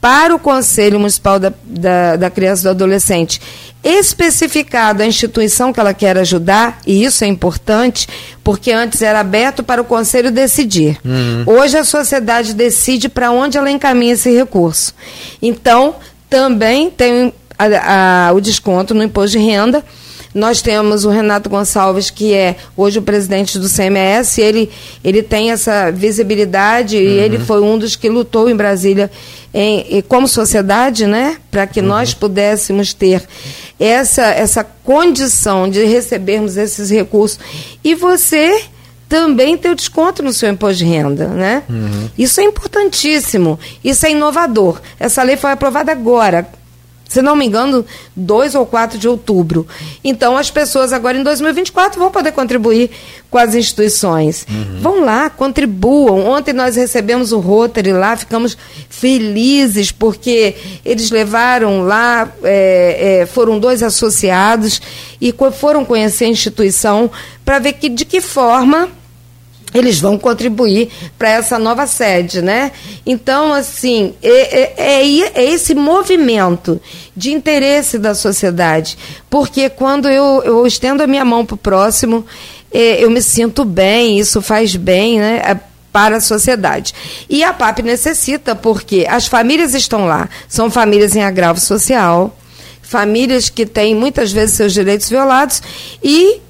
para o Conselho Municipal da, da, da Criança e do Adolescente especificado a instituição que ela quer ajudar, e isso é importante, porque antes era aberto para o conselho decidir. Uhum. Hoje a sociedade decide para onde ela encaminha esse recurso. Então, também tem a, a, o desconto no imposto de renda nós temos o Renato Gonçalves, que é hoje o presidente do CMS, ele, ele tem essa visibilidade uhum. e ele foi um dos que lutou em Brasília em, como sociedade, né, para que uhum. nós pudéssemos ter essa, essa condição de recebermos esses recursos. E você também ter o desconto no seu imposto de renda, né? Uhum. Isso é importantíssimo, isso é inovador. Essa lei foi aprovada agora, se não me engano, 2 ou 4 de outubro. Então, as pessoas agora em 2024 vão poder contribuir com as instituições. Uhum. Vão lá, contribuam. Ontem nós recebemos o Rotary lá, ficamos felizes porque eles levaram lá, é, é, foram dois associados e foram conhecer a instituição para ver que, de que forma eles vão contribuir para essa nova sede, né? Então, assim, é, é, é, é, esse movimento de interesse da sociedade, porque quando eu, eu estendo a minha mão para o próximo, é, eu me sinto bem, isso faz bem, né? Para a sociedade. E a PAP necessita, porque as famílias estão lá, são famílias em agravo social, famílias que têm muitas vezes seus direitos violados e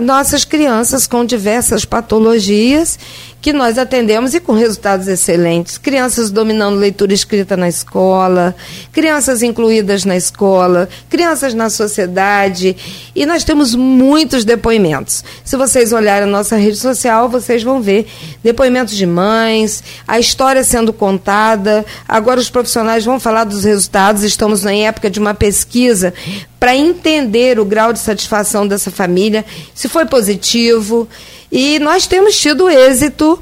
nossas crianças com diversas patologias que nós atendemos e com resultados excelentes. Crianças dominando leitura escrita na escola, crianças incluídas na escola, crianças na sociedade. E nós temos muitos depoimentos. Se vocês olharem a nossa rede social, vocês vão ver depoimentos de mães, a história sendo contada. Agora os profissionais vão falar dos resultados. Estamos na época de uma pesquisa para entender o grau de satisfação dessa família, se foi positivo. E nós temos tido êxito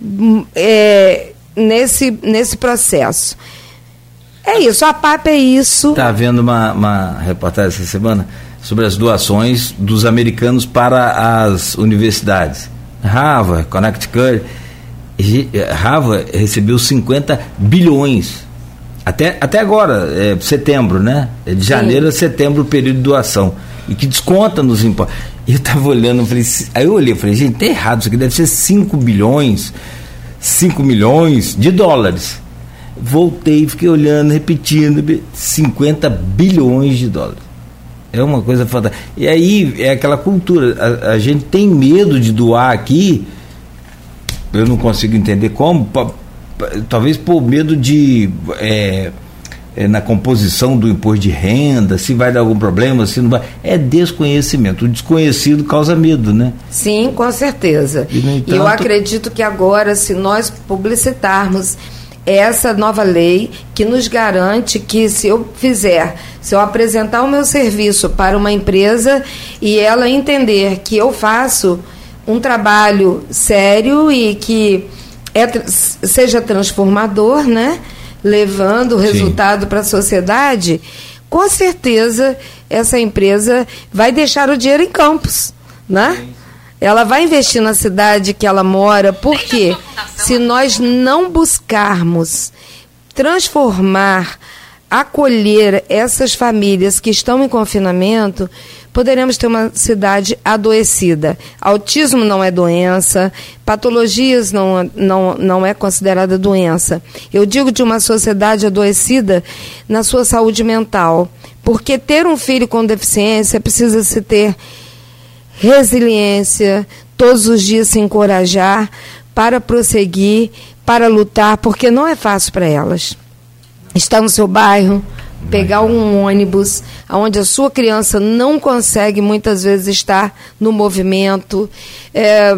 hum, é, nesse, nesse processo. É isso, a PAP é isso. Está havendo uma, uma reportagem essa semana sobre as doações dos americanos para as universidades. Harvard, Connecticut, Harvard recebeu 50 bilhões até, até agora, é, setembro, né? É de janeiro Sim. a setembro o período de doação. E que desconta nos impostos. E eu estava olhando, falei, aí eu olhei, falei, gente, tá errado, isso aqui deve ser 5 bilhões, 5 milhões de dólares. Voltei, fiquei olhando, repetindo, 50 bilhões de dólares. É uma coisa fantástica. E aí é aquela cultura, a, a gente tem medo de doar aqui, eu não consigo entender como, talvez por medo de. É, é, na composição do imposto de renda, se vai dar algum problema, se não vai. É desconhecimento. O desconhecido causa medo, né? Sim, com certeza. E, entanto... eu acredito que agora, se nós publicitarmos essa nova lei que nos garante que se eu fizer, se eu apresentar o meu serviço para uma empresa e ela entender que eu faço um trabalho sério e que é, seja transformador, né? Levando o resultado para a sociedade, com certeza essa empresa vai deixar o dinheiro em campos, né? ela vai investir na cidade que ela mora, porque se nós não buscarmos transformar, acolher essas famílias que estão em confinamento, poderemos ter uma cidade adoecida. Autismo não é doença, patologias não, não, não é considerada doença. Eu digo de uma sociedade adoecida na sua saúde mental, porque ter um filho com deficiência precisa se ter resiliência, todos os dias se encorajar para prosseguir, para lutar, porque não é fácil para elas. Estar no seu bairro, pegar um ônibus onde a sua criança não consegue muitas vezes estar no movimento, é,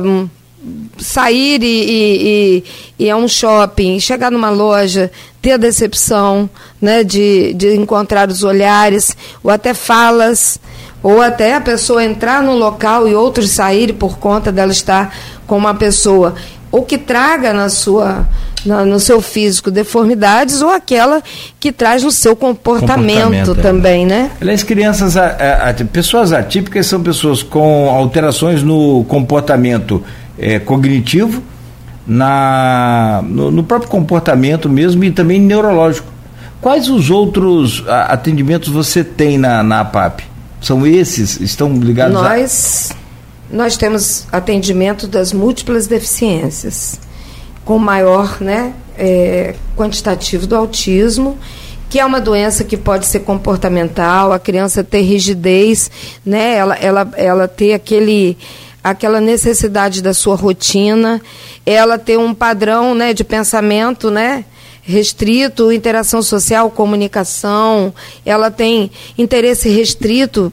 sair e, e, e, ir a um shopping, chegar numa loja, ter a decepção né, de, de encontrar os olhares, ou até falas, ou até a pessoa entrar no local e outros saírem por conta dela estar com uma pessoa ou que traga na sua na, no seu físico deformidades ou aquela que traz no seu comportamento, comportamento é. também, é. né? Aliás, crianças, a, a, a, pessoas atípicas são pessoas com alterações no comportamento é, cognitivo, na, no, no, próprio comportamento mesmo e também neurológico. Quais os outros atendimentos você tem na, na APAP? São esses? Estão ligados Nós... A nós temos atendimento das múltiplas deficiências, com maior né, é, quantitativo do autismo, que é uma doença que pode ser comportamental, a criança ter rigidez, né, ela, ela, ela ter aquele aquela necessidade da sua rotina, ela ter um padrão né, de pensamento, né? restrito, interação social, comunicação, ela tem interesse restrito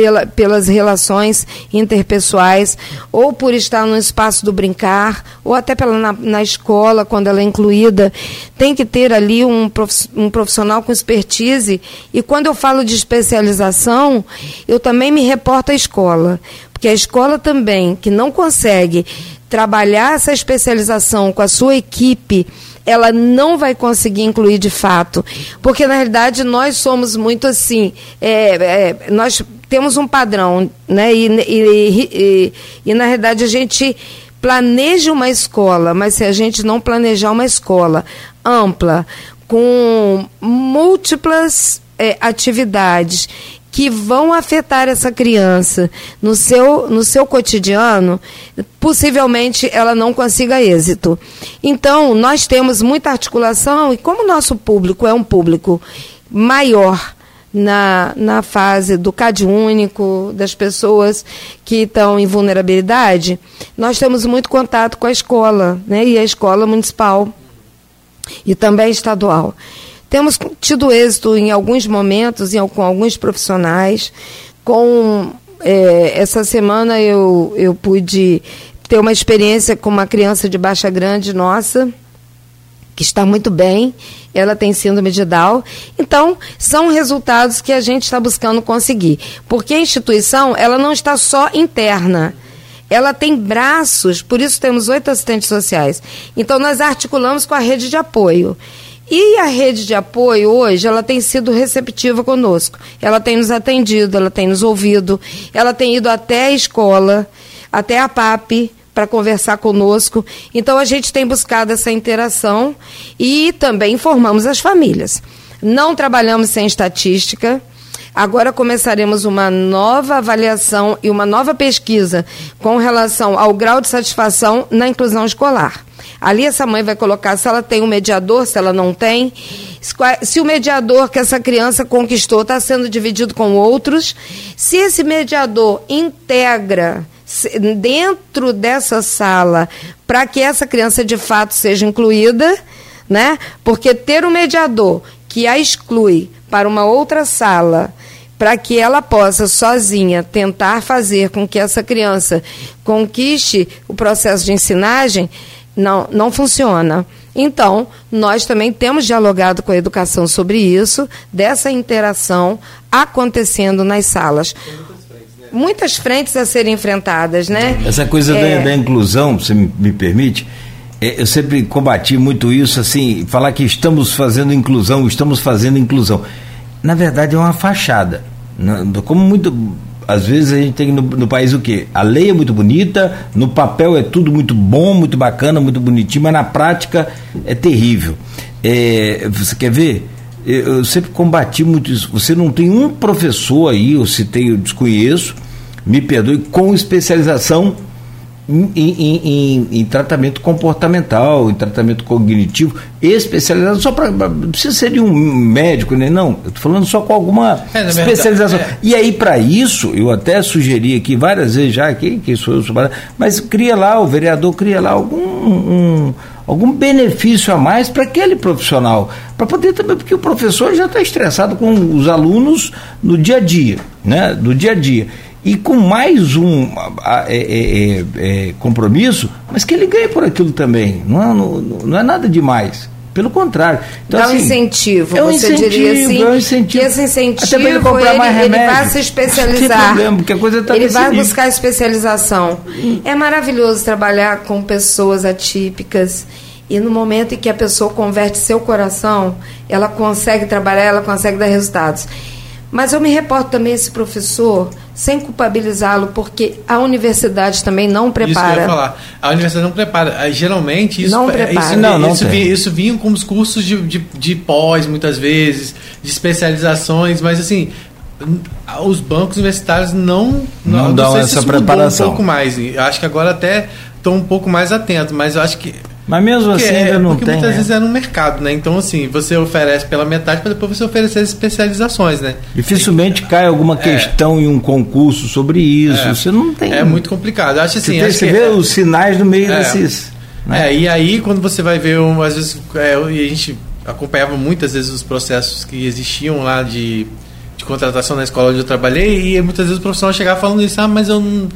pela, pelas relações interpessoais, ou por estar no espaço do brincar, ou até pela, na, na escola, quando ela é incluída. Tem que ter ali um, um profissional com expertise. E quando eu falo de especialização, eu também me reporto à escola. Porque a escola também, que não consegue trabalhar essa especialização com a sua equipe, ela não vai conseguir incluir de fato. Porque, na realidade, nós somos muito assim. É, é, nós temos um padrão, né? E, e, e, e, na realidade a gente planeja uma escola, mas se a gente não planejar uma escola ampla, com múltiplas é, atividades que vão afetar essa criança no seu, no seu cotidiano, possivelmente ela não consiga êxito. Então, nós temos muita articulação e como o nosso público é um público maior, na, na fase do CAD único, das pessoas que estão em vulnerabilidade, nós temos muito contato com a escola, né? e a escola municipal e também estadual. Temos tido êxito em alguns momentos, em, com alguns profissionais. Com é, essa semana eu, eu pude ter uma experiência com uma criança de baixa grande nossa, que está muito bem, ela tem síndrome de Down. Então, são resultados que a gente está buscando conseguir. Porque a instituição, ela não está só interna. Ela tem braços, por isso temos oito assistentes sociais. Então, nós articulamos com a rede de apoio. E a rede de apoio hoje, ela tem sido receptiva conosco. Ela tem nos atendido, ela tem nos ouvido, ela tem ido até a escola, até a PAP, para conversar conosco. Então a gente tem buscado essa interação e também informamos as famílias. Não trabalhamos sem estatística. Agora começaremos uma nova avaliação e uma nova pesquisa com relação ao grau de satisfação na inclusão escolar. Ali essa mãe vai colocar se ela tem um mediador, se ela não tem, se o mediador que essa criança conquistou está sendo dividido com outros, se esse mediador integra dentro dessa sala para que essa criança de fato seja incluída, né? Porque ter um mediador que a exclui para uma outra sala para que ela possa sozinha tentar fazer com que essa criança conquiste o processo de ensinagem, não, não funciona. Então, nós também temos dialogado com a educação sobre isso, dessa interação acontecendo nas salas muitas frentes a serem enfrentadas, né? Essa coisa é... da, da, inclusão, você me, me permite, é, eu sempre combati muito isso, assim, falar que estamos fazendo inclusão, estamos fazendo inclusão. Na verdade, é uma fachada. Como muito às vezes a gente tem no, no, país o quê? A lei é muito bonita, no papel é tudo muito bom, muito bacana, muito bonitinho, mas na prática é terrível. É, você quer ver? Eu sempre combati muito isso. Você não tem um professor aí, ou se tem, eu desconheço, me perdoe, com especialização em, em, em, em, tratamento comportamental, em tratamento cognitivo, especializado só para. Não precisa ser de um médico, né? Não, eu estou falando só com alguma é, especialização. É. E aí, para isso, eu até sugeri aqui várias vezes já, que, que sou eu, mas cria lá, o vereador cria lá algum. Um, algum benefício a mais para aquele profissional, para poder também, porque o professor já está estressado com os alunos no dia a dia, né? Do dia a dia e com mais um é, é, é, é, compromisso, mas que ele ganhe por aquilo também. Não é, não, não é nada demais. Pelo contrário. Então, Dá assim, um incentivo, é um você incentivo, diria assim. É um incentivo. Que esse incentivo, Até ele, comprar ele, mais remédio, ele vai se especializar. Problema, porque a coisa tá ele vai nível. buscar especialização. É maravilhoso trabalhar com pessoas atípicas. E no momento em que a pessoa converte seu coração, ela consegue trabalhar, ela consegue dar resultados. Mas eu me reporto também a esse professor sem culpabilizá-lo, porque a universidade também não prepara. Isso que eu ia falar. A universidade não prepara. Geralmente, isso, não prepara. isso, não, não isso, vinha, isso vinha com os cursos de, de, de pós, muitas vezes, de especializações, mas assim, os bancos universitários não não, não dão essa preparação. um pouco mais. Eu acho que agora até estão um pouco mais atentos, mas eu acho que mas mesmo assim é, ainda não porque tem. Porque muitas né? vezes é no mercado, né? Então, assim, você oferece pela metade para depois você oferecer as especializações, né? Dificilmente cai alguma é. questão é. em um concurso sobre isso. É. Você não tem. É muito complicado. Eu acho assim. Você, acho você vê os sinais no meio é. desses. Né? É, e aí quando você vai ver, um, às vezes, é, e a gente acompanhava muitas vezes os processos que existiam lá de de contratação na escola onde eu trabalhei e muitas vezes o profissional chegava falando isso, ah, mas eu não,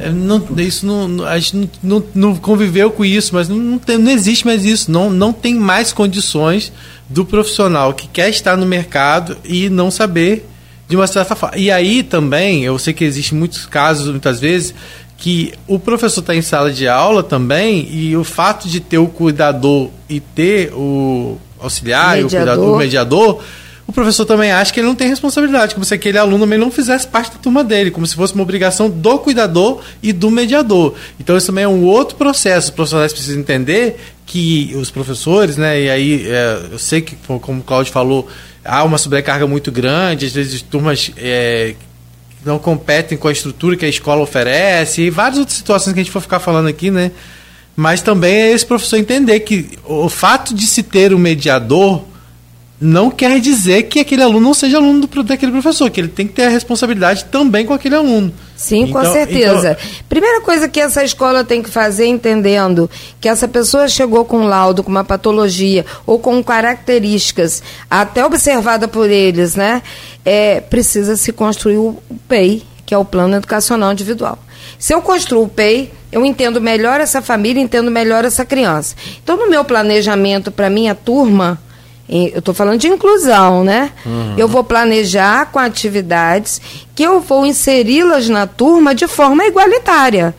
eu não isso não, a gente não, não, não conviveu com isso, mas não, não, tem, não existe mais isso, não, não tem mais condições do profissional que quer estar no mercado e não saber de uma certa forma. E aí também, eu sei que existem muitos casos, muitas vezes, que o professor está em sala de aula também e o fato de ter o cuidador e ter o auxiliar, mediador. o cuidador, o mediador, o professor também acha que ele não tem responsabilidade, como se aquele aluno também não fizesse parte da turma dele, como se fosse uma obrigação do cuidador e do mediador. Então isso também é um outro processo. Os profissionais precisam entender que os professores, né, e aí é, eu sei que, como o Cláudio falou, há uma sobrecarga muito grande, às vezes turmas é, não competem com a estrutura que a escola oferece, e várias outras situações que a gente for ficar falando aqui, né? Mas também é esse professor entender que o fato de se ter um mediador não quer dizer que aquele aluno não seja aluno do, daquele professor, que ele tem que ter a responsabilidade também com aquele aluno. Sim, então, com certeza. Então... Primeira coisa que essa escola tem que fazer, entendendo que essa pessoa chegou com um laudo, com uma patologia ou com características até observada por eles, né? É, precisa se construir o PEI, que é o Plano Educacional Individual. Se eu construo o PEI, eu entendo melhor essa família, entendo melhor essa criança. Então, no meu planejamento para minha turma, eu estou falando de inclusão, né? Uhum. Eu vou planejar com atividades que eu vou inseri-las na turma de forma igualitária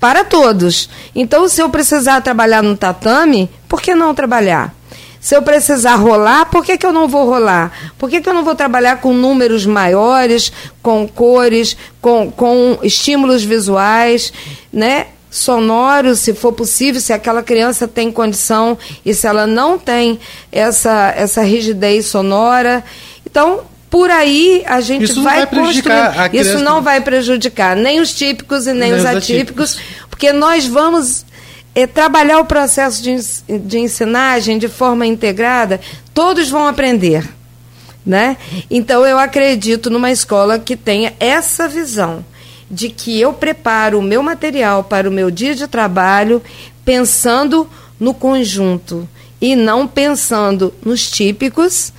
para todos. Então, se eu precisar trabalhar no tatame, por que não trabalhar? Se eu precisar rolar, por que, que eu não vou rolar? Por que, que eu não vou trabalhar com números maiores, com cores, com, com estímulos visuais, né? Sonoro, se for possível, se aquela criança tem condição e se ela não tem essa, essa rigidez sonora. Então, por aí a gente Isso vai, vai construir. Isso não vai prejudicar nem os típicos e nem, nem os atípicos, atípicos, porque nós vamos é, trabalhar o processo de, de ensinagem de forma integrada, todos vão aprender. Né? Então eu acredito numa escola que tenha essa visão de que eu preparo o meu material para o meu dia de trabalho pensando no conjunto e não pensando nos típicos,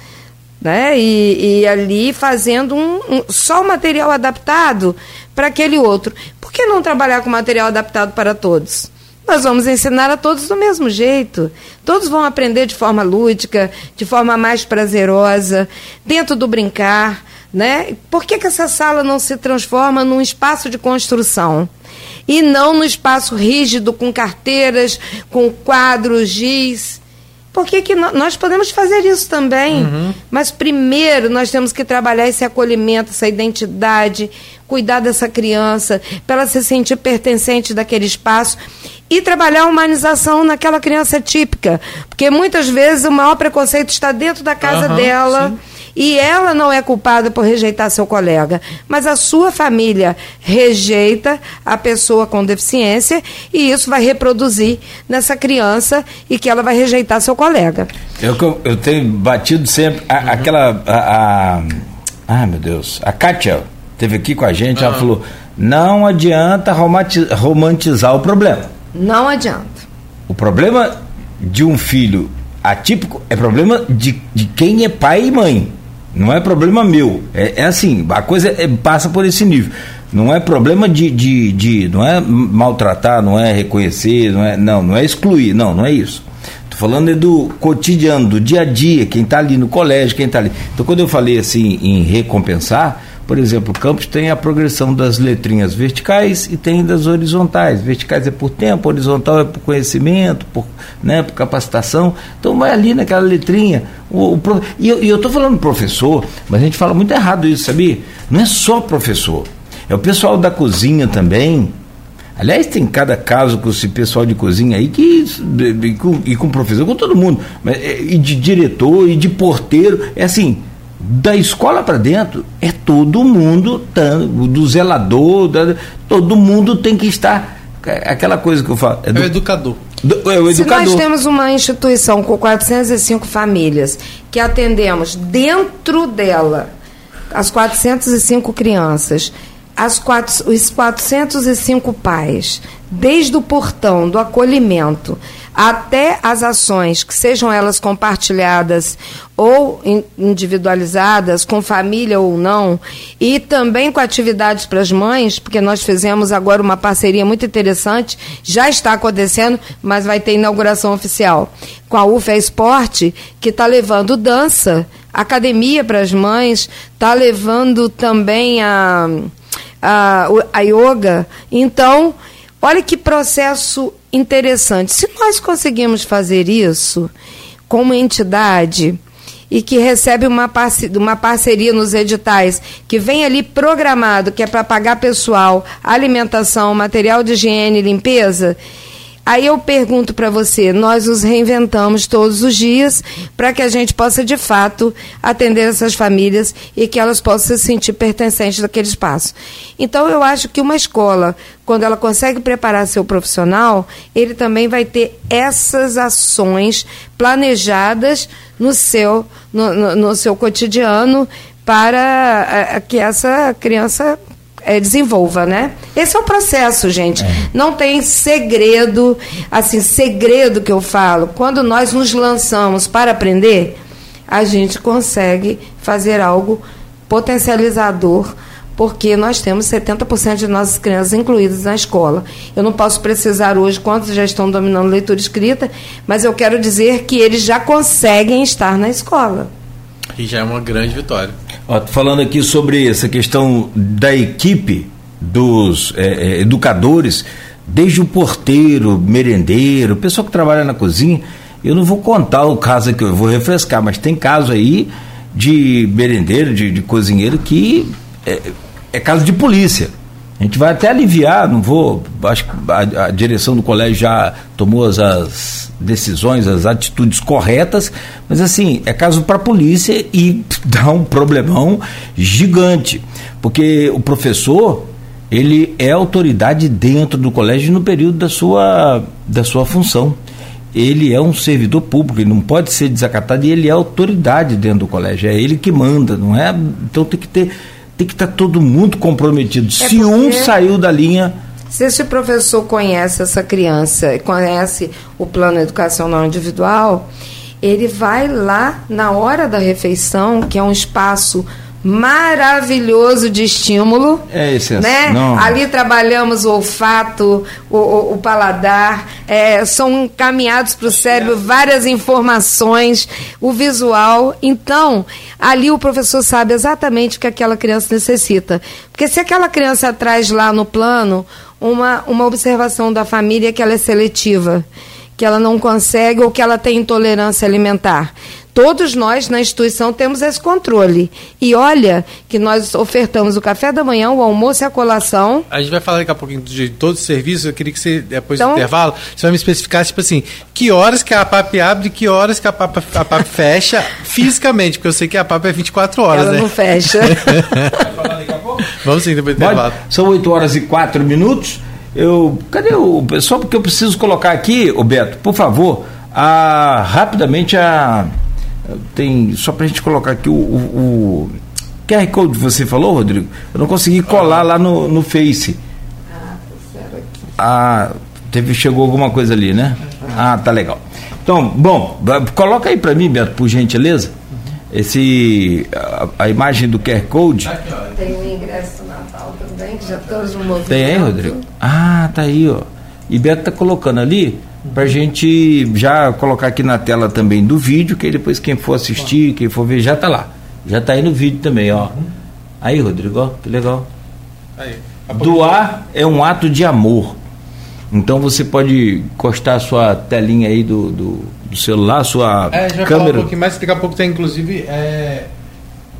né? E, e ali fazendo um, um, só o material adaptado para aquele outro. Por que não trabalhar com material adaptado para todos? Nós vamos ensinar a todos do mesmo jeito. Todos vão aprender de forma lúdica, de forma mais prazerosa, dentro do brincar. Né? Por que, que essa sala não se transforma num espaço de construção? E não no espaço rígido, com carteiras, com quadros, giz. Por que, que nós podemos fazer isso também? Uhum. Mas primeiro nós temos que trabalhar esse acolhimento, essa identidade, cuidar dessa criança, para ela se sentir pertencente daquele espaço e trabalhar a humanização naquela criança típica. Porque muitas vezes o maior preconceito está dentro da casa uhum, dela. Sim e ela não é culpada por rejeitar seu colega, mas a sua família rejeita a pessoa com deficiência e isso vai reproduzir nessa criança e que ela vai rejeitar seu colega. Eu, eu tenho batido sempre a, uhum. aquela. A, a, ah, meu Deus. A Kátia teve aqui com a gente, uhum. ela falou: não adianta romantizar o problema. Não adianta. O problema de um filho atípico é problema de, de quem é pai e mãe. Não é problema meu. É, é assim, a coisa é, passa por esse nível. Não é problema de, de, de, Não é maltratar, não é reconhecer, não é. Não, não é excluir. Não, não é isso. Estou falando é do cotidiano, do dia a dia, quem está ali no colégio, quem está ali. Então, quando eu falei assim em recompensar, por exemplo, o campus tem a progressão das letrinhas verticais e tem das horizontais. Verticais é por tempo, horizontal é por conhecimento, por, né, por capacitação. Então vai ali naquela letrinha. O, o, e eu estou falando professor, mas a gente fala muito errado isso, sabia? Não é só professor. É o pessoal da cozinha também. Aliás, tem cada caso com esse pessoal de cozinha aí que. E com, e com professor, com todo mundo. É, e de diretor, e de porteiro. É assim da escola para dentro é todo mundo do zelador da, todo mundo tem que estar é aquela coisa que eu falo é, do, é o educador do, é o educador. Se nós temos uma instituição com 405 famílias que atendemos dentro dela as 405 crianças as quatro, os 405 pais desde o portão do acolhimento até as ações, que sejam elas compartilhadas ou individualizadas, com família ou não, e também com atividades para as mães, porque nós fizemos agora uma parceria muito interessante, já está acontecendo, mas vai ter inauguração oficial, com a UFA Esporte, que está levando dança, academia para as mães, está levando também a, a, a yoga. Então, olha que processo interessante. Se nós conseguimos fazer isso como entidade e que recebe uma, parceria, uma parceria nos editais, que vem ali programado, que é para pagar pessoal, alimentação, material de higiene e limpeza, Aí eu pergunto para você, nós nos reinventamos todos os dias para que a gente possa de fato atender essas famílias e que elas possam se sentir pertencentes daquele espaço. Então eu acho que uma escola, quando ela consegue preparar seu profissional, ele também vai ter essas ações planejadas no seu, no, no, no seu cotidiano para eh, que essa criança é, desenvolva, né? Esse é o processo, gente. É. Não tem segredo, assim, segredo que eu falo. Quando nós nos lançamos para aprender, a gente consegue fazer algo potencializador porque nós temos 70% de nossas crianças incluídas na escola. Eu não posso precisar hoje quantos já estão dominando leitura escrita, mas eu quero dizer que eles já conseguem estar na escola. E já é uma grande vitória. Ó, falando aqui sobre essa questão da equipe dos é, é, educadores, desde o porteiro, merendeiro, o pessoal que trabalha na cozinha. Eu não vou contar o caso que eu vou refrescar, mas tem caso aí de merendeiro, de, de cozinheiro que é, é caso de polícia. A gente vai até aliviar, não vou. Acho que a, a direção do colégio já tomou as, as, decisões, as atitudes corretas, mas assim, é caso para a polícia e [LAUGHS] dá um problemão gigante. Porque o professor, ele é autoridade dentro do colégio no período da sua, da sua função. Ele é um servidor público, ele não pode ser desacatado e ele é autoridade dentro do colégio. É ele que manda, não é? Então tem que ter tem que estar tá todo mundo comprometido. É Se um saiu da linha. Se esse professor conhece essa criança, conhece o plano educacional individual, ele vai lá na hora da refeição, que é um espaço maravilhoso de estímulo. É esse, né? Não. Ali trabalhamos o olfato, o, o, o paladar, é, são encaminhados para o cérebro várias informações, o visual. Então, ali o professor sabe exatamente o que aquela criança necessita. Porque se aquela criança traz lá no plano uma, uma observação da família que ela é seletiva que ela não consegue ou que ela tem intolerância alimentar. Todos nós na instituição temos esse controle. E olha que nós ofertamos o café da manhã, o almoço e a colação. A gente vai falar daqui a pouquinho de todos os serviços. Eu queria que você, depois então, do intervalo, você vai me especificar, tipo assim, que horas que a PAP abre e que horas que a PAP, a PAP fecha [LAUGHS] fisicamente, porque eu sei que a PAP é 24 horas, Ela né? não fecha. [LAUGHS] Vamos sim, depois do intervalo. São 8 horas e 4 minutos. Eu, cadê o pessoal? Porque eu preciso colocar aqui, o Beto, por favor, a, rapidamente a tem só para a gente colocar aqui o, o, o QR Code que você falou, Rodrigo. Eu não consegui colar lá no, no Face. Ah, teve, chegou alguma coisa ali, né? Ah, tá legal. Então, bom, coloca aí para mim, Beto, por gentileza, esse a, a, imagem do QR Code. Tem o ingresso Natal também, que já estamos no movimento. Tem aí, Rodrigo? Ah, tá aí, ó. E Beto tá colocando ali para gente já colocar aqui na tela também do vídeo, que aí depois quem for assistir, quem for ver, já tá lá. Já tá aí no vídeo também, ó. Aí, Rodrigo, ó, que legal. Aí. Doar é um ato de amor. Então você pode encostar a sua telinha aí do, do, do celular, sua é, já câmera. Um pouquinho mais, daqui a pouco tem inclusive é,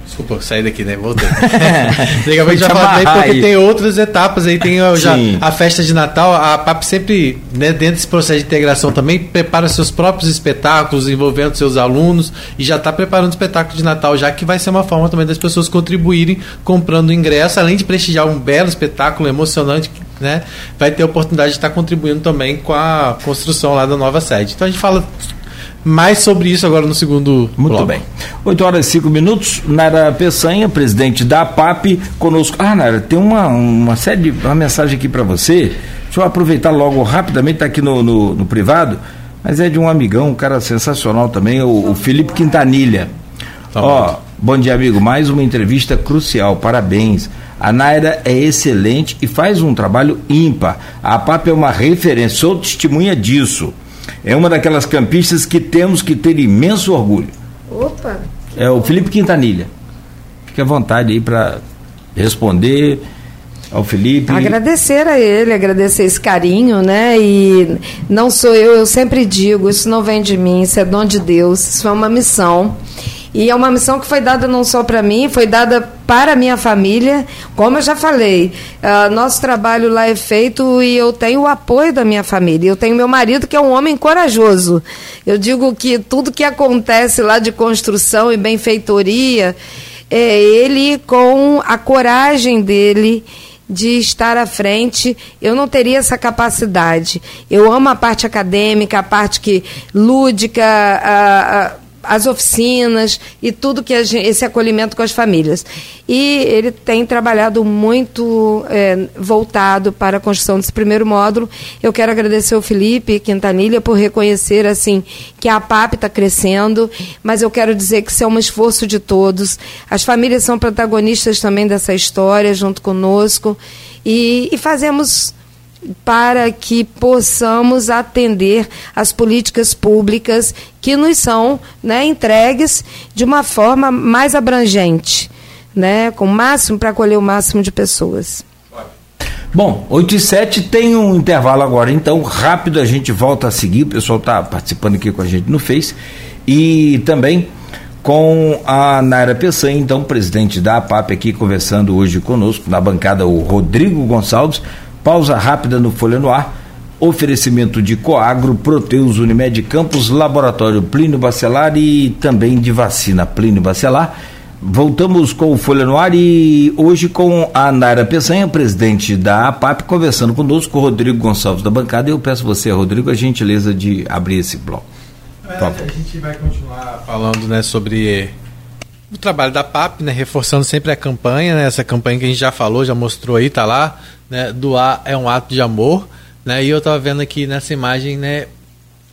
Desculpa, saí daqui, né? Voltei. [LAUGHS] Daqui a pouco já falei porque tem outras etapas aí, tem já a festa de Natal, a PAP sempre, né, dentro desse processo de integração também, prepara seus próprios espetáculos envolvendo seus alunos e já está preparando o espetáculo de Natal, já que vai ser uma forma também das pessoas contribuírem comprando ingresso, além de prestigiar um belo espetáculo emocionante, né? Vai ter a oportunidade de estar contribuindo também com a construção lá da nova sede. Então a gente fala mais sobre isso agora no segundo Muito bloco. bem. 8 horas e 5 minutos. Nara Peçanha, presidente da APAP, conosco. Ah, Nara, tem uma, uma série de. uma mensagem aqui para você. Deixa eu aproveitar logo rapidamente, está aqui no, no, no, privado, mas é de um amigão, um cara sensacional também, o, o Felipe Quintanilha. Tá Ó, bom. bom dia, amigo. Mais uma entrevista crucial. Parabéns. A Naira é excelente e faz um trabalho ímpar. A APAP é uma referência, sou testemunha disso é uma daquelas campistas que temos que ter imenso orgulho. Opa! É o Felipe Quintanilha. Fique à vontade aí para responder ao Felipe. Agradecer a ele, agradecer esse carinho, né? E não sou eu, eu sempre digo, isso não vem de mim, isso é dom de Deus, isso é uma missão. E é uma missão que foi dada não só para mim, foi dada para minha família. Como eu já falei, uh, nosso trabalho lá é feito e eu tenho o apoio da minha família. Eu tenho meu marido, que é um homem corajoso. Eu digo que tudo que acontece lá de construção e benfeitoria, é ele com a coragem dele de estar à frente, eu não teria essa capacidade. Eu amo a parte acadêmica, a parte que lúdica, a, a as oficinas e tudo que gente, esse acolhimento com as famílias. E ele tem trabalhado muito é, voltado para a construção desse primeiro módulo. Eu quero agradecer ao Felipe Quintanilha por reconhecer assim que a PAP está crescendo, mas eu quero dizer que isso é um esforço de todos. As famílias são protagonistas também dessa história junto conosco e, e fazemos para que possamos atender as políticas públicas que nos são né, entregues de uma forma mais abrangente, né, com o máximo para acolher o máximo de pessoas. Bom, 8 e 7 tem um intervalo agora, então rápido a gente volta a seguir. O pessoal está participando aqui com a gente no Face e também com a Naira Peçanha, então presidente da APAP, aqui conversando hoje conosco na bancada, o Rodrigo Gonçalves. Pausa rápida no Folha no Ar. Oferecimento de Coagro, Proteus, Unimed Campos, Laboratório Plínio Bacelar e também de vacina Plínio Bacelar. Voltamos com o Folha no Ar e hoje com a Naira Peçanha, presidente da APAP, conversando conosco, o Rodrigo Gonçalves da bancada. Eu peço você, Rodrigo, a gentileza de abrir esse bloco. É, a gente vai continuar falando né, sobre o trabalho da PAP, né, reforçando sempre a campanha, né, essa campanha que a gente já falou, já mostrou aí, tá lá, né, doar é um ato de amor, né, e eu estava vendo aqui nessa imagem, né,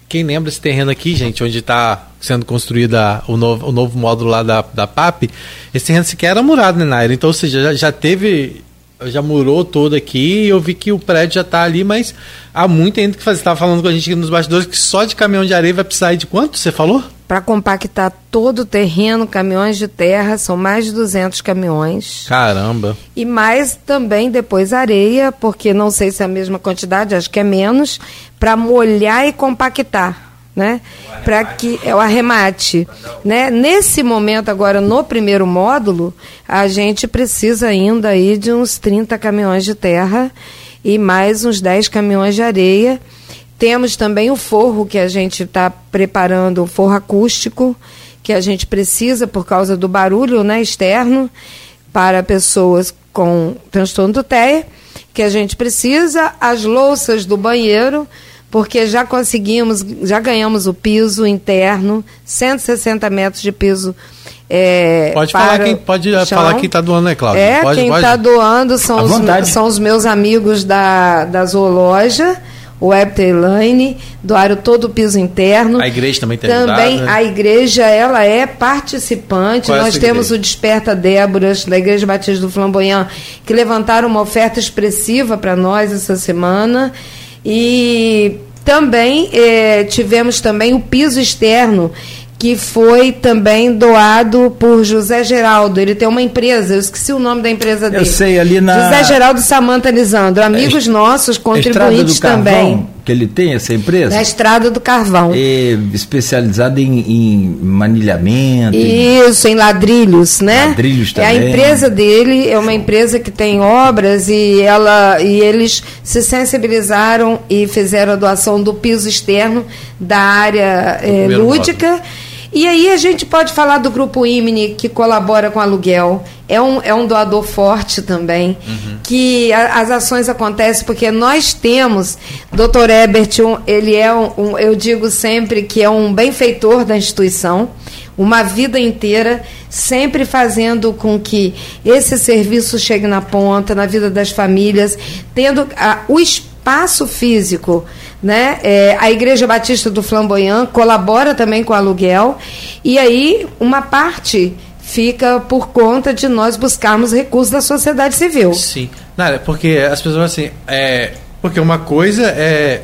quem lembra esse terreno aqui, gente, onde está sendo construído o novo, o novo módulo lá da, da PAP, esse terreno sequer era murado, né, Naira? Então, ou seja, já, já teve já murou todo aqui e eu vi que o prédio já está ali, mas há muito ainda que fazer. Estava falando com a gente aqui nos bastidores que só de caminhão de areia vai precisar de quanto? Você falou? Para compactar todo o terreno, caminhões de terra, são mais de 200 caminhões. Caramba. E mais também depois areia, porque não sei se é a mesma quantidade, acho que é menos, para molhar e compactar. Né? Para que é o arremate, né? Nesse momento agora no primeiro módulo, a gente precisa ainda aí de uns 30 caminhões de terra e mais uns 10 caminhões de areia temos também o forro que a gente está preparando, o forro acústico, que a gente precisa por causa do barulho né, externo para pessoas com transtorno do TEA, que a gente precisa, as louças do banheiro, porque já conseguimos, já ganhamos o piso interno, 160 metros de piso. É, pode falar quem pode chão. falar quem está doando, né, Cláudio? É, pode, quem está doando são os, são os meus amigos da, da zoologia o Webter Elaine, doaram todo o piso interno. A igreja também tem Também ajudado, né? a igreja, ela é participante. Qual é Nós é temos igreja? o Desperta Déboras, da Igreja Batista do Flamboyant, que levantaram uma oferta expressiva para nós essa semana. E também eh, tivemos também o piso externo que foi também doado por José Geraldo. Ele tem uma empresa, eu esqueci o nome da empresa dele. Eu sei, ali na. José Geraldo Samanta Lisandro, amigos é, nossos, contribuintes também. Que ele tem essa empresa? Na Estrada do Carvão. É, especializada em, em manilhamento. Isso, em, em ladrilhos, né? Ladrilhos também. É a empresa dele, é uma empresa que tem obras e, ela, e eles se sensibilizaram e fizeram a doação do piso externo da área é, lúdica. E aí a gente pode falar do grupo Imini, que colabora com aluguel. É um, é um doador forte também, uhum. que a, as ações acontecem porque nós temos, doutor Ebert, um, ele é um, um, eu digo sempre que é um benfeitor da instituição, uma vida inteira, sempre fazendo com que esse serviço chegue na ponta, na vida das famílias, tendo a, o espaço físico né? É, a Igreja Batista do Flamboyant colabora também com o aluguel. E aí, uma parte fica por conta de nós buscarmos recursos da sociedade civil. Sim. Nada, porque as pessoas assim. É, porque uma coisa é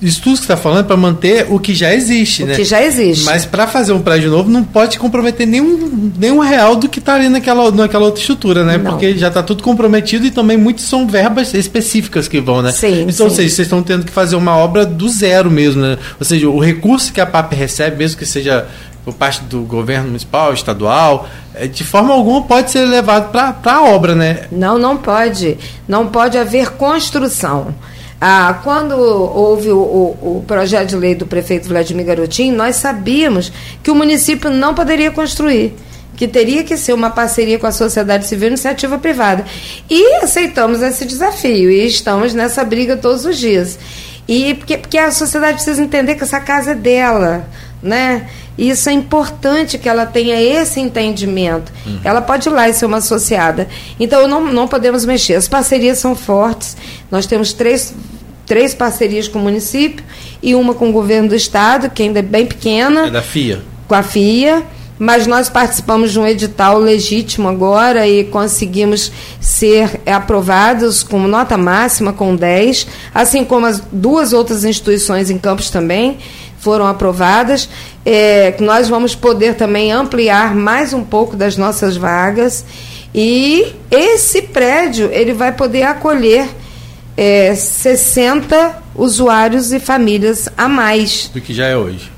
isso tudo que está falando é para manter o que já existe, o né? que já existe. Mas para fazer um prédio novo não pode comprometer nenhum, nenhum real do que está ali naquela, naquela outra estrutura, né? Não. Porque já está tudo comprometido e também muitos são verbas específicas que vão, né? Sim, então, sim. ou seja, vocês estão tendo que fazer uma obra do zero mesmo, né? Ou seja, o recurso que a PAP recebe, mesmo que seja por parte do governo municipal, estadual, é, de forma alguma pode ser levado para a obra, né? Não, não pode. Não pode haver construção. Ah, quando houve o, o, o, projeto de lei do prefeito Vladimir Garotinho, nós sabíamos que o município não poderia construir, que teria que ser uma parceria com a sociedade civil e iniciativa privada. E aceitamos esse desafio e estamos nessa briga todos os dias. E porque, porque a sociedade precisa entender que essa casa é dela, né? E isso é importante que ela tenha esse entendimento. Uhum. Ela pode ir lá e ser uma associada. Então, não, não podemos mexer. As parcerias são fortes. Nós temos três, três parcerias com o município e uma com o governo do estado, que ainda é bem pequena. É da FIA. Com a FIA. Mas nós participamos de um edital legítimo agora e conseguimos ser aprovados com nota máxima, com 10, assim como as duas outras instituições em Campos também foram aprovadas. É, nós vamos poder também ampliar mais um pouco das nossas vagas e esse prédio ele vai poder acolher é, 60 usuários e famílias a mais do que já é hoje.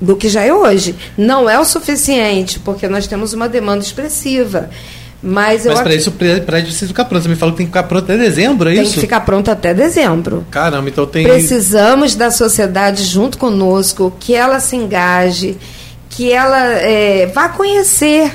Do que já é hoje. Não é o suficiente, porque nós temos uma demanda expressiva. Mas, Mas para isso o prédio precisa ficar pronto. Você me falou que tem que ficar pronto até dezembro, é tem isso? Tem que ficar pronto até dezembro. Caramba, então tem. Precisamos da sociedade junto conosco, que ela se engaje, que ela é, vá conhecer.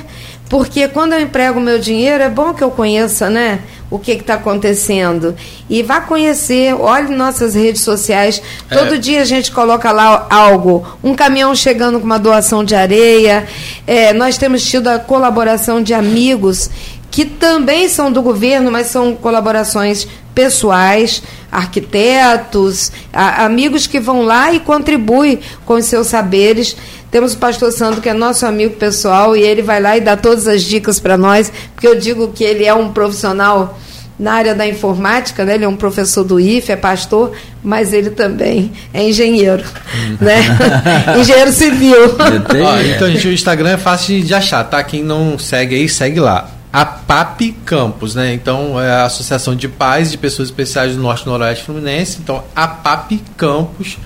Porque quando eu emprego meu dinheiro, é bom que eu conheça, né? O que está acontecendo. E vá conhecer, olhe nossas redes sociais. É. Todo dia a gente coloca lá algo. Um caminhão chegando com uma doação de areia. É, nós temos tido a colaboração de amigos que também são do governo, mas são colaborações pessoais, arquitetos, a, amigos que vão lá e contribuem com os seus saberes. Temos o pastor Sandro, que é nosso amigo pessoal, e ele vai lá e dá todas as dicas para nós, porque eu digo que ele é um profissional na área da informática, né? Ele é um professor do IFE, é pastor, mas ele também é engenheiro, hum. né? [LAUGHS] engenheiro civil. Ó, então, gente, o Instagram é fácil de achar, tá? Quem não segue aí, segue lá. A PAP Campus, né? Então, é a Associação de Pais de Pessoas Especiais do Norte e Noroeste Fluminense. Então, a PAP Campus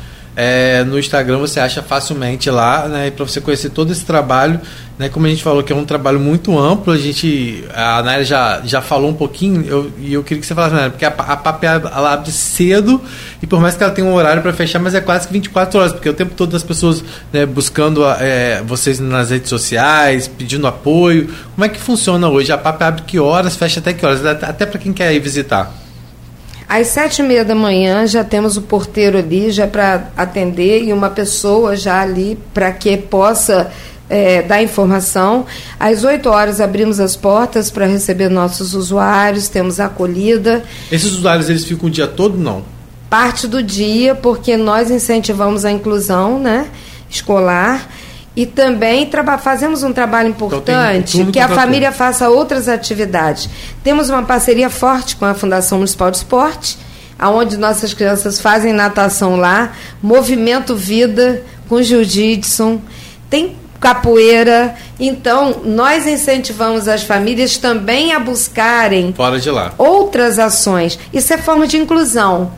é, no Instagram você acha facilmente lá, né? Para você conhecer todo esse trabalho, né? Como a gente falou que é um trabalho muito amplo, a gente, a Naira já, já falou um pouquinho, eu, e eu queria que você falasse, Naira, porque a, a PAP ela abre cedo e por mais que ela tenha um horário para fechar, mas é quase que 24 horas, porque o tempo todo as pessoas né, buscando é, vocês nas redes sociais, pedindo apoio. Como é que funciona hoje? A PAP abre que horas, fecha até que horas? Até para quem quer ir visitar. Às sete e meia da manhã já temos o porteiro ali já para atender e uma pessoa já ali para que possa é, dar informação. Às 8 horas abrimos as portas para receber nossos usuários, temos a acolhida. Esses usuários eles ficam o dia todo não? Parte do dia, porque nós incentivamos a inclusão, né, escolar. E também fazemos um trabalho importante então, que a família faça outras atividades. Temos uma parceria forte com a Fundação Municipal de Esporte, aonde nossas crianças fazem natação lá, movimento vida com jiu-jitsu, tem capoeira. Então, nós incentivamos as famílias também a buscarem fora de lá outras ações. Isso é forma de inclusão.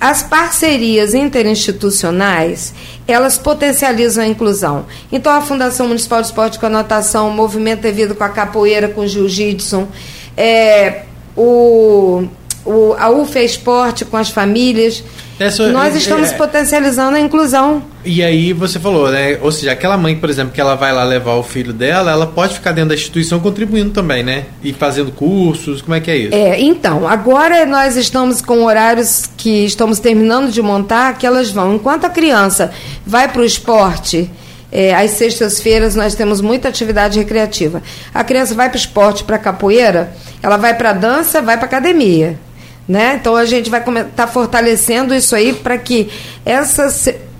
As parcerias interinstitucionais, elas potencializam a inclusão. Então, a Fundação Municipal de Esporte com a Natação, o Movimento Devido com a Capoeira, com o Jiu-Jitsu, é, o, o, a UFA Esporte com as famílias, essa, Nós é, estamos é, potencializando a inclusão. E aí você falou, né? Ou seja, aquela mãe, por exemplo, que ela vai lá levar o filho dela, ela pode ficar dentro da instituição contribuindo também, né? E fazendo cursos, como é que é isso? É, então, agora nós estamos com horários que estamos terminando de montar, que elas vão. Enquanto a criança vai para o esporte, é, às sextas-feiras nós temos muita atividade recreativa. A criança vai para o esporte, para capoeira, ela vai para dança, vai para academia. Né? Então a gente vai estar tá fortalecendo isso aí para que essa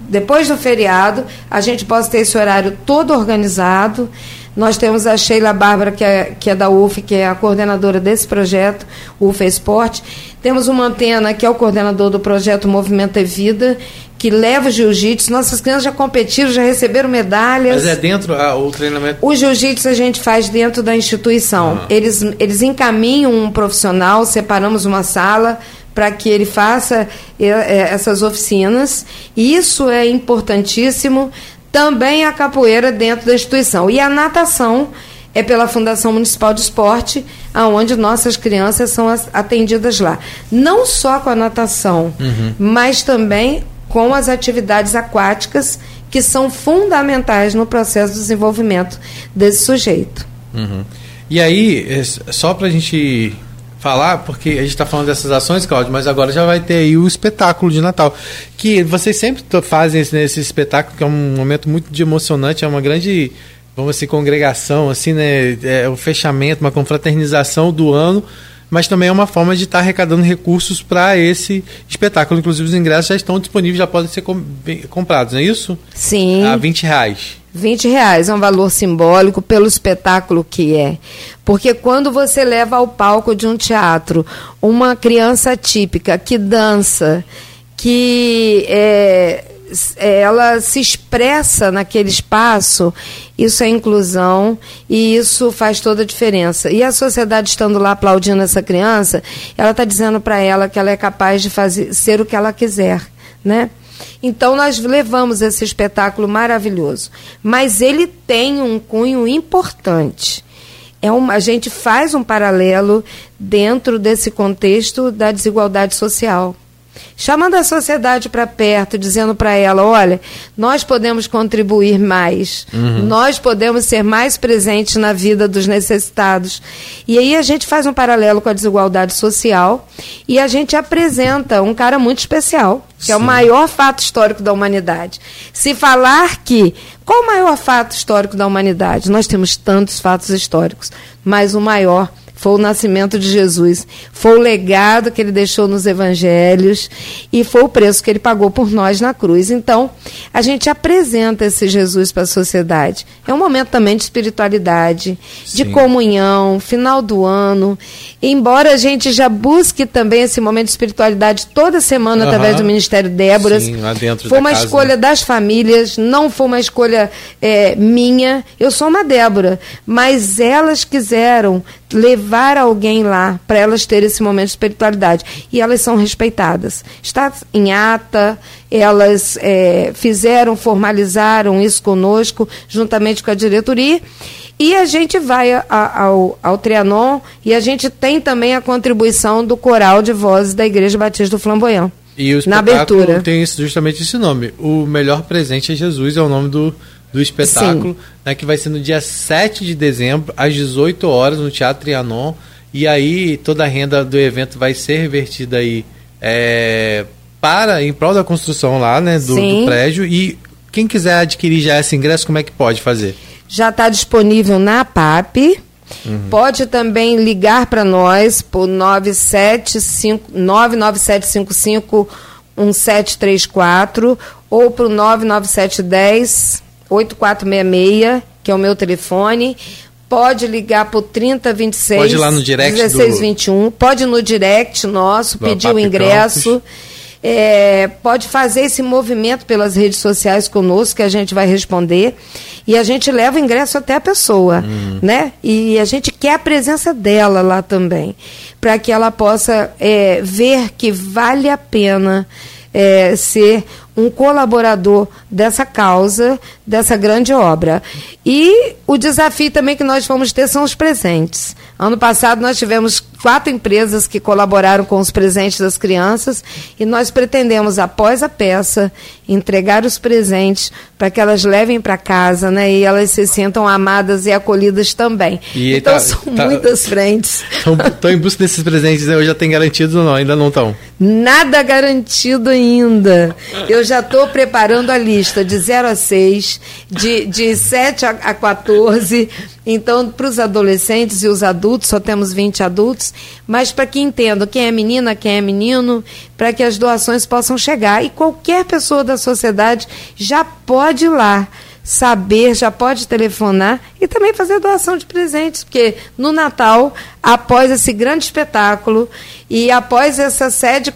depois do feriado a gente possa ter esse horário todo organizado. Nós temos a Sheila Bárbara, que é, que é da UF, que é a coordenadora desse projeto, UF Esporte. Temos o Mantena, que é o coordenador do projeto Movimento é Vida, que leva o jiu-jitsu. Nossas crianças já competiram, já receberam medalhas. Mas é dentro ah, o treinamento? O jiu-jitsu a gente faz dentro da instituição. Ah. Eles, eles encaminham um profissional, separamos uma sala para que ele faça é, essas oficinas. Isso é importantíssimo. Também a capoeira dentro da instituição. E a natação é pela Fundação Municipal de Esporte, aonde nossas crianças são atendidas lá. Não só com a natação, uhum. mas também com as atividades aquáticas que são fundamentais no processo de desenvolvimento desse sujeito. Uhum. E aí, só para a gente falar, porque a gente está falando dessas ações, Cláudio, mas agora já vai ter aí o espetáculo de Natal. Que vocês sempre fazem esse espetáculo, que é um momento muito emocionante, é uma grande, vamos assim, congregação, assim, né? É o fechamento, uma confraternização do ano mas também é uma forma de estar arrecadando recursos para esse espetáculo. Inclusive, os ingressos já estão disponíveis, já podem ser comprados, não é isso? Sim. A 20 reais. 20 reais é um valor simbólico pelo espetáculo que é. Porque quando você leva ao palco de um teatro uma criança típica que dança, que é, ela se expressa naquele espaço, isso é inclusão e isso faz toda a diferença. E a sociedade estando lá aplaudindo essa criança, ela está dizendo para ela que ela é capaz de fazer ser o que ela quiser, né? Então nós levamos esse espetáculo maravilhoso, mas ele tem um cunho importante. É uma, a gente faz um paralelo dentro desse contexto da desigualdade social chamando a sociedade para perto, dizendo para ela: olha, nós podemos contribuir mais, uhum. nós podemos ser mais presentes na vida dos necessitados. E aí a gente faz um paralelo com a desigualdade social e a gente apresenta um cara muito especial, que Sim. é o maior fato histórico da humanidade. Se falar que. Qual o maior fato histórico da humanidade? Nós temos tantos fatos históricos, mas o maior foi o nascimento de Jesus, foi o legado que ele deixou nos evangelhos e foi o preço que ele pagou por nós na cruz. Então, a gente apresenta esse Jesus para a sociedade. É um momento também de espiritualidade, Sim. de comunhão, final do ano. Embora a gente já busque também esse momento de espiritualidade toda semana uhum. através do Ministério Déboras, Sim, lá dentro foi uma casa. escolha das famílias, não foi uma escolha é, minha. Eu sou uma Débora, mas elas quiseram levar alguém lá para elas terem esse momento de espiritualidade. E elas são respeitadas. Está em ata, elas é, fizeram, formalizaram isso conosco, juntamente com a diretoria. E a gente vai a, a, ao, ao Trianon e a gente tem também a contribuição do coral de vozes da Igreja Batista do Flamboyant. E o na abertura. tem justamente esse nome. O melhor presente é Jesus, é o nome do, do espetáculo, né, que vai ser no dia 7 de dezembro, às 18 horas, no Teatro Trianon. E aí toda a renda do evento vai ser revertida aí é, para, em prol da construção lá, né, do, do, prédio. E quem quiser adquirir já esse ingresso, como é que pode fazer? Já está disponível na PAP. Uhum. Pode também ligar para nós por 975, 99755 1734 ou para o 99710 8466, que é o meu telefone. Pode ligar para o 3026 Pode ir lá no direct 1621. Do... Pode ir no direct nosso, pedir o ingresso. É, pode fazer esse movimento pelas redes sociais conosco, que a gente vai responder. E a gente leva o ingresso até a pessoa, uhum. né? E a gente quer a presença dela lá também, para que ela possa é, ver que vale a pena é, ser um colaborador dessa causa, dessa grande obra. E o desafio também que nós vamos ter são os presentes. Ano passado nós tivemos quatro empresas que colaboraram com os presentes das crianças e nós pretendemos, após a peça, entregar os presentes para que elas levem para casa né, e elas se sintam amadas e acolhidas também. E então tá, são tá, muitas frentes. Estão em busca desses presentes, né? eu já tenho garantido ou não? Ainda não estão? Nada garantido ainda. Eu já estou preparando a lista de 0 a 6, de, de 7 a, a 14. Então, para os adolescentes e os adultos, só temos 20 adultos, mas para que entendam quem é menina, quem é menino, para que as doações possam chegar. E qualquer pessoa da sociedade já pode ir lá saber, já pode telefonar e também fazer doação de presentes, porque no Natal, após esse grande espetáculo e após essa sede,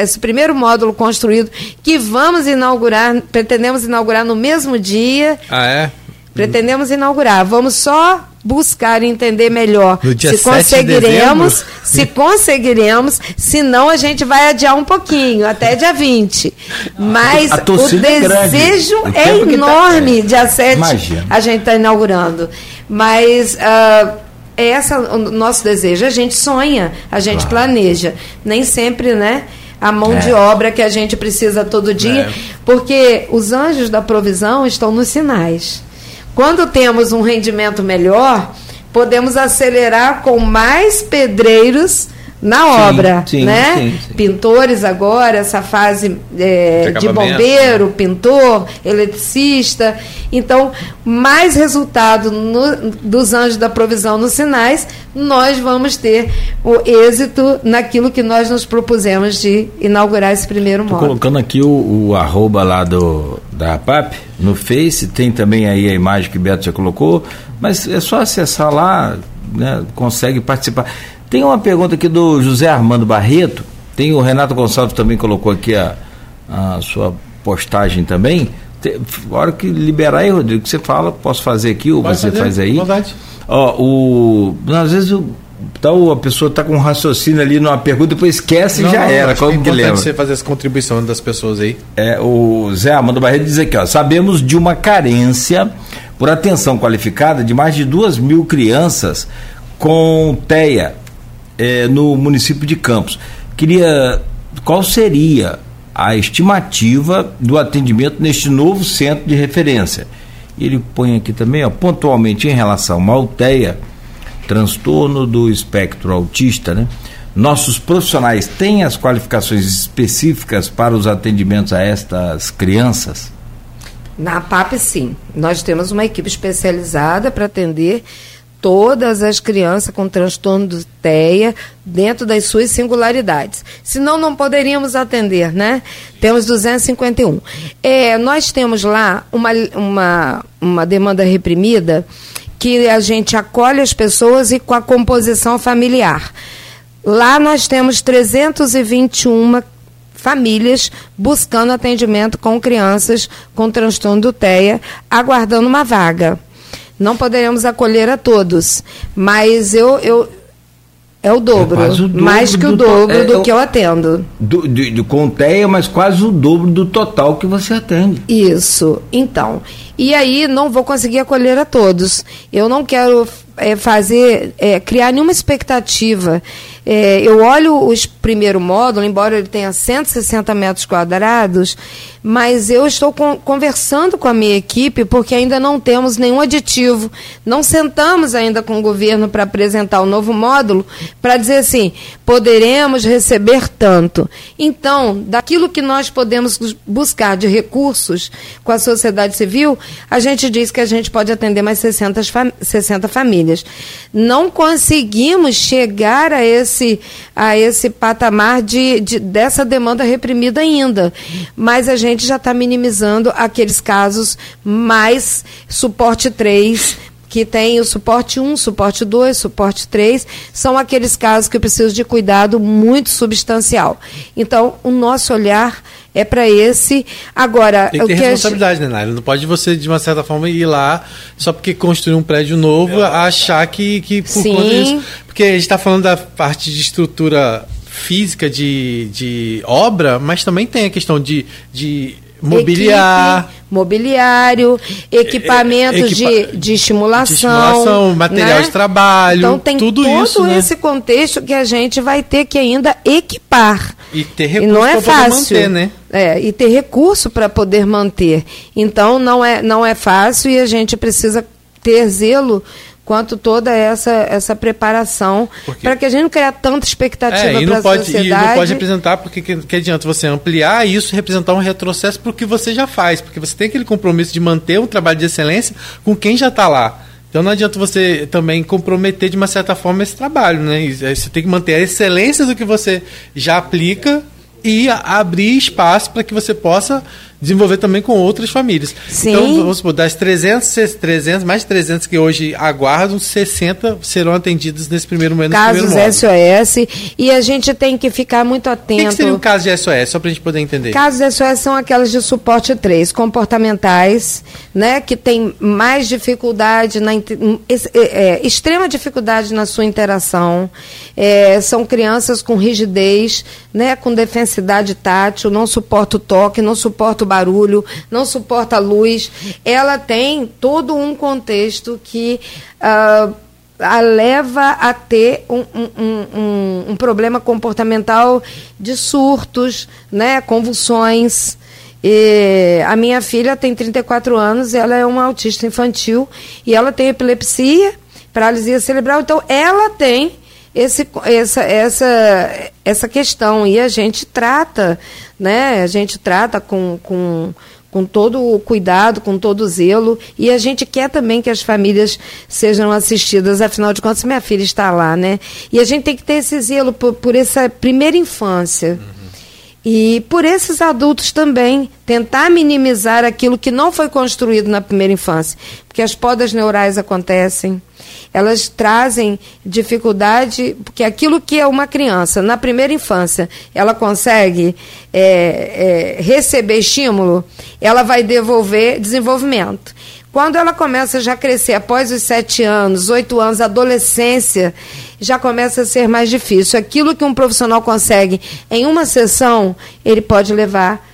esse primeiro módulo construído, que vamos inaugurar, pretendemos inaugurar no mesmo dia. Ah, é? Pretendemos inaugurar. Vamos só buscar entender melhor [LAUGHS] se conseguiremos, de se conseguiremos, senão a gente vai adiar um pouquinho, até dia 20. Mas o é desejo é, é enorme tá... de acesso a gente está inaugurando. Mas uh, é essa o nosso desejo. A gente sonha, a gente claro. planeja. Nem sempre, né? a mão é. de obra que a gente precisa todo dia, é. porque os anjos da provisão estão nos sinais. Quando temos um rendimento melhor, podemos acelerar com mais pedreiros na sim, obra, sim, né? Sim, Pintores agora, essa fase é, de, bombeiro, pintor, eletricista. Então, mais resultado no, dos anjos da provisão nos sinais, nós vamos ter o êxito naquilo que nós nos propusemos de inaugurar esse primeiro módulo. colocando aqui o, o arroba lá do, da PAP no Face, tem também aí a imagem que o Beto já colocou, mas é só acessar lá, né, consegue participar. Tem uma pergunta aqui do José Armando Barreto, tem o Renato Gonçalves também colocou aqui a, a sua postagem também. Tem, hora que liberar aí, Rodrigo, que você fala, posso fazer aqui ou Vai você fazer, faz aí? Verdade. Ó, o, às vezes o, tá, a pessoa está com um raciocínio ali numa pergunta, depois esquece e já era. Como é que lembra? você fazer essa contribuição das pessoas aí. É, o Zé Armando Barreto diz aqui, ó, sabemos de uma carência por atenção qualificada de mais de duas mil crianças com TEA é, no município de Campos. Queria. Qual seria a estimativa do atendimento neste novo centro de referência? Ele põe aqui também, ó, pontualmente em relação à alteia, transtorno do espectro autista, né? Nossos profissionais têm as qualificações específicas para os atendimentos a estas crianças? Na PAP, sim. Nós temos uma equipe especializada para atender todas as crianças com transtorno do TEA dentro das suas singularidades. Senão não poderíamos atender, né? Temos 251. É, nós temos lá uma, uma, uma demanda reprimida que a gente acolhe as pessoas e com a composição familiar. Lá nós temos 321 famílias buscando atendimento com crianças com transtorno do TEA, aguardando uma vaga. Não poderemos acolher a todos, mas eu, eu é o dobro, é o dobro mais que o dobro é, do que eu atendo. Do, de, de, com TEA, mas quase o dobro do total que você atende. Isso. Então, e aí não vou conseguir acolher a todos. Eu não quero é, fazer, é, criar nenhuma expectativa é, eu olho o primeiro módulo, embora ele tenha 160 metros quadrados, mas eu estou com, conversando com a minha equipe porque ainda não temos nenhum aditivo. Não sentamos ainda com o governo para apresentar o novo módulo para dizer assim: poderemos receber tanto. Então, daquilo que nós podemos buscar de recursos com a sociedade civil, a gente diz que a gente pode atender mais 60, 60 famílias. Não conseguimos chegar a esse, a esse patamar de, de dessa demanda reprimida ainda, mas a gente já está minimizando aqueles casos mais suporte 3, que tem o suporte 1, suporte 2, suporte 3, são aqueles casos que eu preciso de cuidado muito substancial. Então, o nosso olhar é para esse. Agora, tem que ter responsabilidade, né, Não pode você, de uma certa forma, ir lá só porque construir um prédio novo, é. achar que, que por Sim. conta disso. Porque a gente está falando da parte de estrutura física de, de obra, mas também tem a questão de, de mobiliar. Equipe, mobiliário, equipamentos Equipa de, de estimulação. De estimulação, material né? de trabalho. Então tem tudo todo isso, né? esse contexto que a gente vai ter que ainda equipar. E ter recurso para é poder manter, né? É, e ter recurso para poder manter. Então não é, não é fácil e a gente precisa ter zelo quanto toda essa, essa preparação para que a gente não crie tanta expectativa é, para a sociedade. E não pode representar, porque que, que adianta você ampliar isso representar um retrocesso para o que você já faz, porque você tem aquele compromisso de manter um trabalho de excelência com quem já está lá. Então não adianta você também comprometer de uma certa forma esse trabalho, né? Você tem que manter a excelência do que você já aplica e abrir espaço para que você possa desenvolver também com outras famílias. Sim. Então, vamos supor, das 300, 300, mais de 300 que hoje aguardam, 60 serão atendidos nesse primeiro momento. Casos SOS. E a gente tem que ficar muito atento. O que, que seria um caso de SOS, só para a gente poder entender? Casos SOS são aquelas de suporte 3, comportamentais, né, que tem mais dificuldade, na, é, é, extrema dificuldade na sua interação. É, são crianças com rigidez, né, com defensidade tátil, não suporta o toque, não suporta o barulho, não suporta luz. Ela tem todo um contexto que uh, a leva a ter um, um, um, um, problema comportamental de surtos, né, convulsões. E a minha filha tem 34 anos, ela é uma autista infantil e ela tem epilepsia, paralisia cerebral, então ela tem esse, essa, essa, essa questão e a gente trata, né? A gente trata com, com, com todo o cuidado, com todo o zelo e a gente quer também que as famílias sejam assistidas, afinal de contas minha filha está lá, né? E a gente tem que ter esse zelo por, por essa primeira infância. Uhum. E por esses adultos também, tentar minimizar aquilo que não foi construído na primeira infância. Porque as podas neurais acontecem, elas trazem dificuldade, porque aquilo que é uma criança, na primeira infância, ela consegue é, é, receber estímulo, ela vai devolver desenvolvimento. Quando ela começa já a crescer após os sete anos, oito anos, adolescência, já começa a ser mais difícil. Aquilo que um profissional consegue em uma sessão, ele pode levar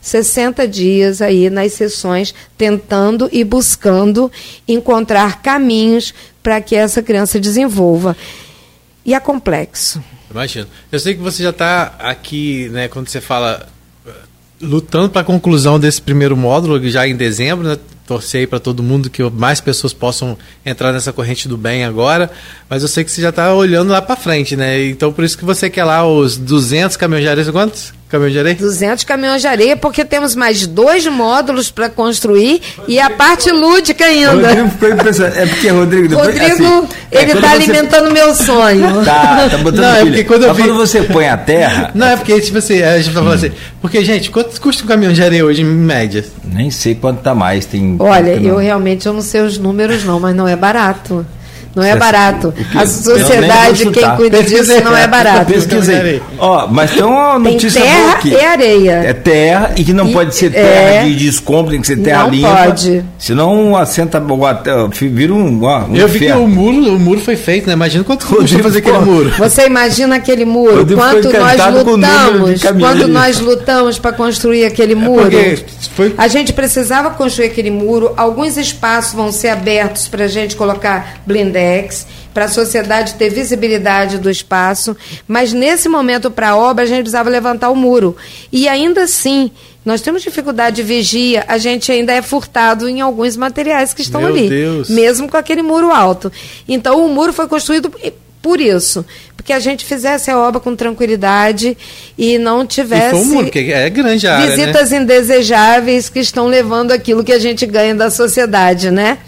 60 dias aí nas sessões, tentando e buscando encontrar caminhos para que essa criança desenvolva. E é complexo. Imagino. Eu sei que você já está aqui, né, quando você fala lutando para a conclusão desse primeiro módulo, já em dezembro, né? Torcer para todo mundo que mais pessoas possam entrar nessa corrente do bem agora, mas eu sei que você já está olhando lá para frente, né? Então por isso que você quer lá os 200 caminhões quantos? caminhões de areia? 200 caminhões de areia, porque temos mais dois módulos para construir e a parte lúdica ainda. Rodrigo ficou impressionado. É porque, Rodrigo, depois, Rodrigo, assim, é ele está você- alimentando meu sonho. [LAUGHS] Tá, tá botando Não, é porque quando eu Mas vi- quando você põe a terra, Não, é porque, tipo assim, a gente tá falando Hum. assim. Porque, gente, quanto custa um caminhão de areia hoje, em média? nem sei quanto tá mais. Tem, Olha, eu realmente eu não sei os números não, mas não é barato. Não é barato. A sociedade, quem cuida Pesquisa disso não é barato. Pesquisa aí. Ó, mas tem uma Tem notícia boa terra aqui. e areia. É terra e que não E- pode ser é. terra de, de escombro, tem que ser terra Não limpa. pode. Senão assenta, vira um, ó, um Eu vi que o muro, o muro foi feito, né? Imagina quanto custa fazer aquele muro. Você imagina aquele muro? Quanto nós lutamos? Quando nós lutamos para construir aquele muro? É porque foi- A gente precisava construir aquele muro. Alguns espaços vão ser abertos para a gente colocar blindex, para a sociedade ter visibilidade do espaço. Mas nesse momento, para a obra, a gente precisava levantar o muro. E ainda assim, nós temos dificuldade de vigia, a gente ainda é furtado em alguns materiais que estão Meu ali. Deus. Mesmo com aquele muro alto. Então, o muro foi construído por isso. Porque a gente fizesse a obra com tranquilidade e não E tivesse muro, porque é grande área, né? visitas indesejáveis que estão levando aquilo que a gente ganha da sociedade, né?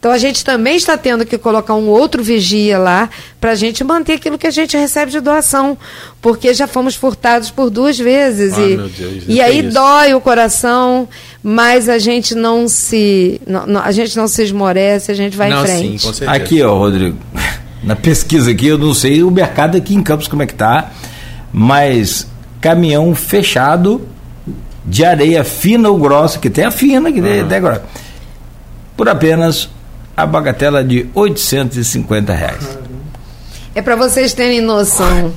Então a gente também está tendo que colocar um outro vigia lá para a gente manter aquilo que a gente recebe de doação, porque já fomos furtados por duas vezes Ah, e, Deus, e não aí isso. dói o coração, mas a gente não se não- não- a gente não se esmorece, a gente vai Não, em sim, frente. com certeza. Aqui, ó, Rodrigo. [LAUGHS] Na pesquisa aqui, eu não sei o mercado aqui em Campos como é que tá, mas caminhão fechado de areia fina ou grossa, que tem a fina, que tem até grossa, por apenas a bagatela de 850 reais. É para vocês terem noção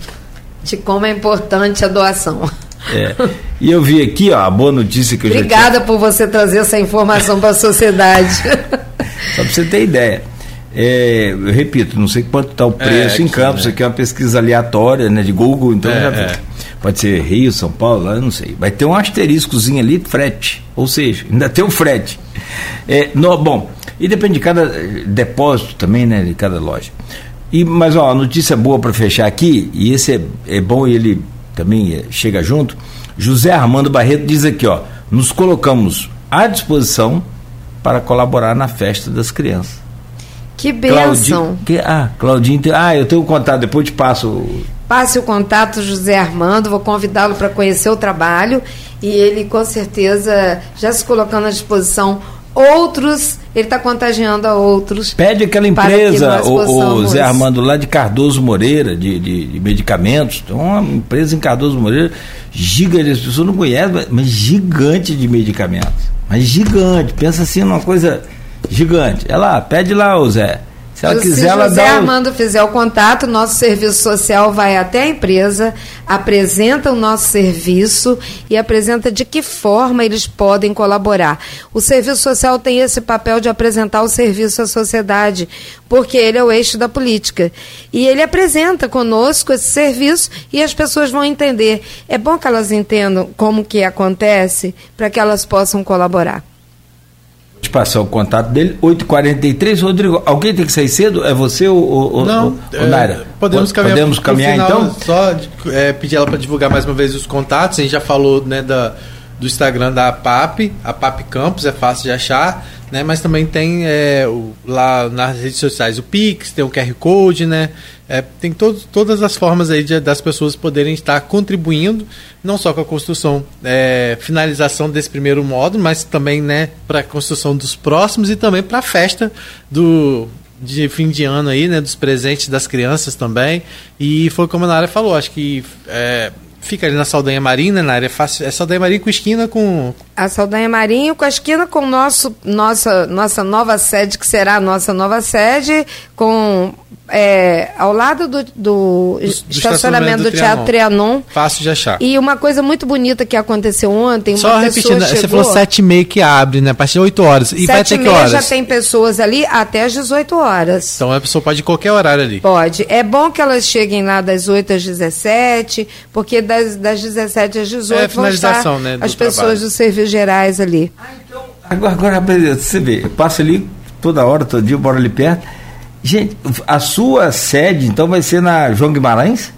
de como é importante a doação. É. E eu vi aqui, ó, a boa notícia que eu já tinha Obrigada por você trazer essa informação para a sociedade. [LAUGHS] Só para você ter ideia. É, eu repito, não sei quanto está o preço em aqui, Campos, né? aqui é uma pesquisa aleatória, né, de Google, então É, já é. Pode ser Rio, São Paulo, lá não sei. Vai ter um asteriscozinho ali, frete. Ou seja, ainda tem o frete. É, no, bom, e depende de cada eh, depósito também, né, de cada loja. E, mas ó, a notícia boa para fechar aqui, e esse é, é bom e ele também eh, chega junto. José Armando Barreto diz aqui, ó, nos colocamos à disposição para colaborar na festa das crianças. Que bênção. que, ah, Claudinho, ah, eu tenho o contato, depois te passo. Passe o contato José Armando, vou convidá-lo para conhecer o trabalho e ele com certeza já se colocando à disposição outros, ele está contagiando a outros. Pede aquela empresa, o, o Zé Armando, lá de Cardoso Moreira, de, de, de medicamentos. Tem uma empresa em Cardoso Moreira gigante, as pessoas não conhecem, mas- mas gigante de medicamentos. Mas gigante, pensa assim numa coisa gigante. É lá, pede lá, ô Zé. Se ela Se quiser, ela José dá. um- Armando fizer o contato, nosso serviço social vai até a empresa, apresenta o nosso serviço e apresenta de que forma eles podem colaborar. O serviço social tem esse papel de apresentar o serviço à sociedade, porque ele é o eixo da política. E ele apresenta conosco esse serviço e as pessoas vão entender. É bom que elas entendam como que acontece para que elas possam colaborar. Passar o contato dele, 8h43. Rodrigo, alguém tem que sair cedo? É você ou, ou, ou- Não, ou é, Naira? podemos caminhar, Podemos caminhar final, então? Só é, pedir ela para divulgar mais uma vez os contatos. A gente já falou né, da, do Instagram da PAP, a PAP Campus, é fácil de achar, né? Mas também tem é, o- lá nas redes sociais o Pix, tem o QR Code, né? É, tem todas as formas aí de- das pessoas poderem estar contribuindo, não só com a construção, é, finalização desse primeiro módulo, mas também né, para a construção dos próximos e também para a festa do de fim de ano aí, né, dos presentes das crianças também. E foi como a Nara falou, acho que é, fica ali na Saldanha Marina, na área fácil, é Saldanha Marina com esquina com A Saldanha Marinho com a esquina com nosso, nossa, nossa nova sede, que será a nossa nova sede, com é, ao lado do, do estacionamento do, Teatro Trianon. Fácil de achar. E uma coisa muito bonita que aconteceu ontem, Só uma repetindo, pessoa você chegou, falou sete e meia que abre, né? A partir de 8 horas. E vai sete até e que meia horas? já tem pessoas ali até às 18 horas. Então a pessoa pode ir qualquer horário ali. Pode. É bom que elas cheguem lá das 8 às 17, porque das, das 17 às 18 É, vão estar finalização, né, do as pessoas trabalho. dos serviços gerais ali. Agora, agora rapaz, você vê, eu passo ali toda hora, todo dia, eu moro ali perto. Gente, a sua sede, então, vai ser na João Guimarães?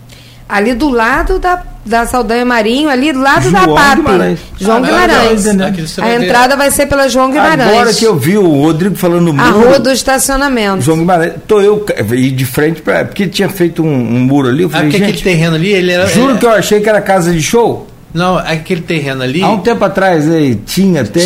Ali do lado da da Saldanha Marinho, ali do lado João da PAP. Guimarães. João Ah, Guimarães. você A entrada vai ser pela João Guimarães. Agora que eu vi o Rodrigo falando no A muro. rua do estacionamento. João Guimarães, tô eu e de frente para porque tinha feito um, um muro ali. Eu Ah, falei, porque aquele terreno ali, ele era. juro ele- que eu achei que era casa de show. Não, aquele terreno ali. Há um tempo atrás aí, tinha até um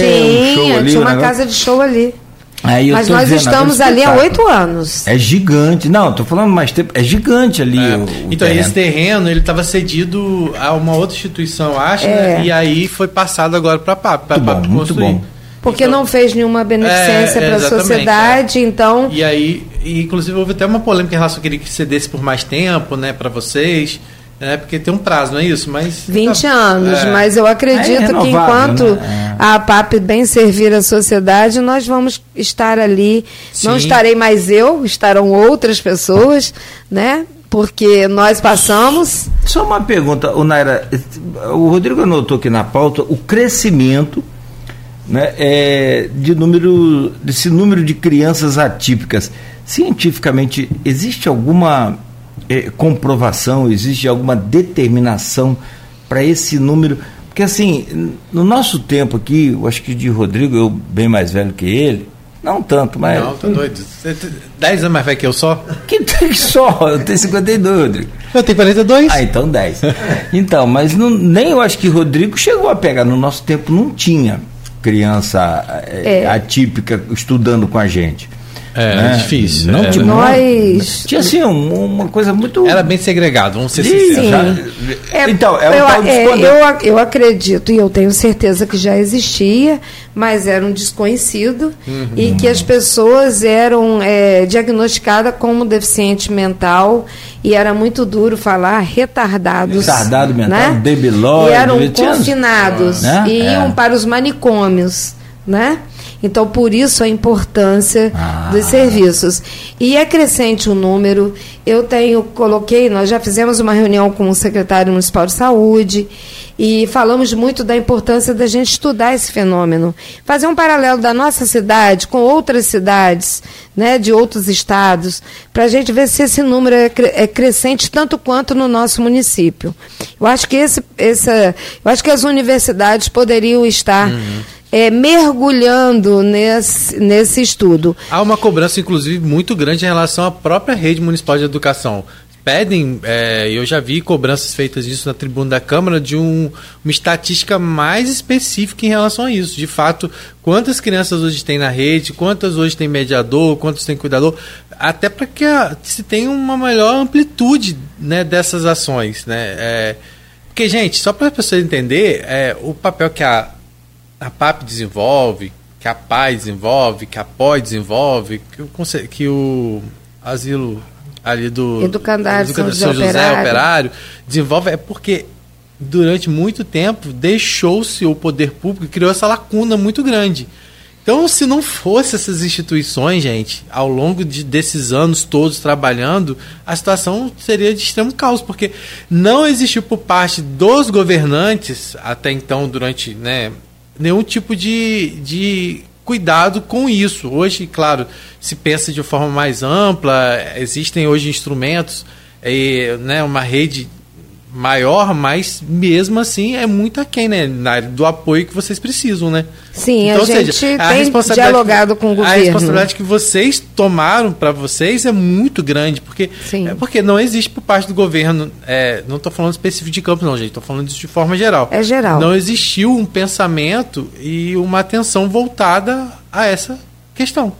show Tinha, ali. tinha um uma negócio. casa de show ali. Aí eu Mas tô nós dizendo, estamos ali há oito anos. É gigante. Não, tô falando mais tempo. É gigante ali. É. o- o então, terreno. esse terreno, ele estava cedido a uma outra instituição, acho, É. né? E aí foi passado agora para a PAP. Pra Muito bom, PAP muito construir. bom. Porque Então- não fez nenhuma beneficência É, é, para a sociedade, então. E aí, e, inclusive, houve até uma polêmica em relação a que ele cedesse por mais tempo, né, para vocês, né? Porque tem um prazo, não é isso? Mas 20 tá- anos, é. mas eu acredito É que enquanto né? É. a PAP bem servir a sociedade, nós vamos estar ali. Não Sim. estarei mais eu, estarão outras pessoas, né? Porque nós passamos. Só uma pergunta, o Naira. O Rodrigo anotou aqui na pauta o crescimento né, é, de número, desse número de crianças atípicas. Cientificamente, existe alguma é, comprovação, existe alguma determinação para esse número? Porque assim, no nosso tempo aqui, eu acho que de Rodrigo, eu bem mais velho que ele, não tanto, mas. Não, tá doido. Você tem 10 anos mais velho que eu só? Que tem só, eu tenho 52, Rodrigo. Eu tenho 42. Ah, então 10. Então, mas não, nem eu acho que Rodrigo chegou a pegar. No nosso tempo não tinha criança eh, É. atípica estudando com a gente. É, né? difícil. Não é. tinha, Nós- tinha assim um- uma coisa muito. Era bem segregado, vamos ser Sim. sinceros. Já- então, é o eu, tal de é, eu, eu acredito e eu tenho certeza que já existia, mas era um desconhecido e que as pessoas eram é, diagnosticadas como deficiente mental e era muito duro falar retardados. Retardado mental, né? debilóide, E eram confinados Né? e É. iam para os manicômios, né? Então, por isso a importância Ah. dos serviços. E é crescente o número. Eu tenho, coloquei, nós já fizemos uma reunião com o secretário municipal de saúde e falamos muito da importância da gente estudar esse fenômeno. Fazer um paralelo da nossa cidade com outras cidades, né, de outros estados, para a gente ver se esse número é, cre- é crescente tanto quanto no nosso município. Eu acho que esse, essa, eu acho que as universidades poderiam estar é, mergulhando nesse, nesse estudo. Há uma cobrança, inclusive, muito grande em relação à própria rede municipal de educação. Pedem, é, eu já vi cobranças feitas disso na tribuna da Câmara, de um- uma estatística mais específica em relação a isso. De fato, quantas crianças hoje tem na rede, quantas hoje tem mediador, quantos tem cuidador, até para que a- se tenha uma maior amplitude né, dessas ações. Né? É, porque, gente, só para as pessoas entenderem, é, o papel que a, a PAP desenvolve, que a PAI desenvolve, que a POI desenvolve, que o, que o asilo ali do Educandário São José São José Operário. Operário desenvolve é porque durante muito tempo deixou-se o poder público e criou essa lacuna muito grande. Então, se não fosse essas instituições, gente, ao longo de, desses anos todos trabalhando, a situação seria de extremo caos, porque não existiu por parte dos governantes, até então, durante né, nenhum tipo de, de cuidado com isso. Hoje, claro, se pensa de forma mais ampla, existem hoje instrumentos, eh, né, uma rede maior, mas mesmo assim é muito aquém, né? Na área do apoio que vocês precisam, né? Sim, a gente tem responsabilidade dialogado com o A governo. responsabilidade que vocês tomaram para vocês é muito grande, porque Sim. é porque não existe por parte do governo, é, não estou falando específico de Campos, não, gente, estou falando disso de forma geral. É geral. Não existiu um pensamento e uma atenção voltada a essa questão.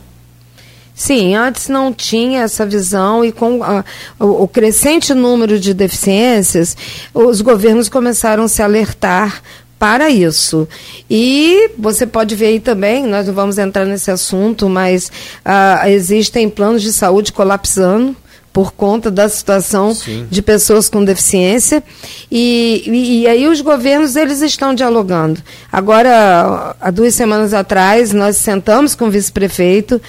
Sim, antes não tinha essa visão e com a- o, o crescente número de deficiências, os governos começaram a se alertar para isso. E você pode ver aí também, nós não vamos entrar nesse assunto, mas ah, existem planos de saúde colapsando por conta da situação Sim. de pessoas com deficiência e, e, e aí os governos eles estão dialogando. Agora, há duas semanas atrás, nós sentamos com o vice-prefeito,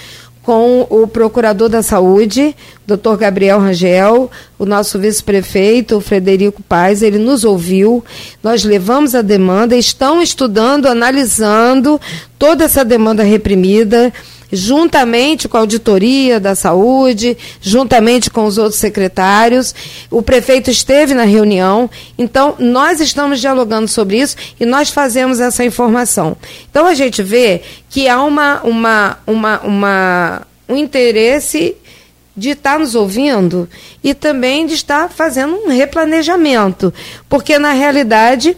com o procurador da saúde, Dr. Gabriel Rangel, o nosso vice-prefeito, Frederico Paz, ele nos ouviu, nós levamos a demanda, estão estudando, analisando toda essa demanda reprimida juntamente com a auditoria da saúde, juntamente com os outros secretários. O prefeito esteve na reunião, então nós estamos dialogando sobre isso e nós fazemos essa informação. Então a gente vê que há uma, uma, uma, uma um interesse de estar nos ouvindo e também de estar fazendo um replanejamento, porque na realidade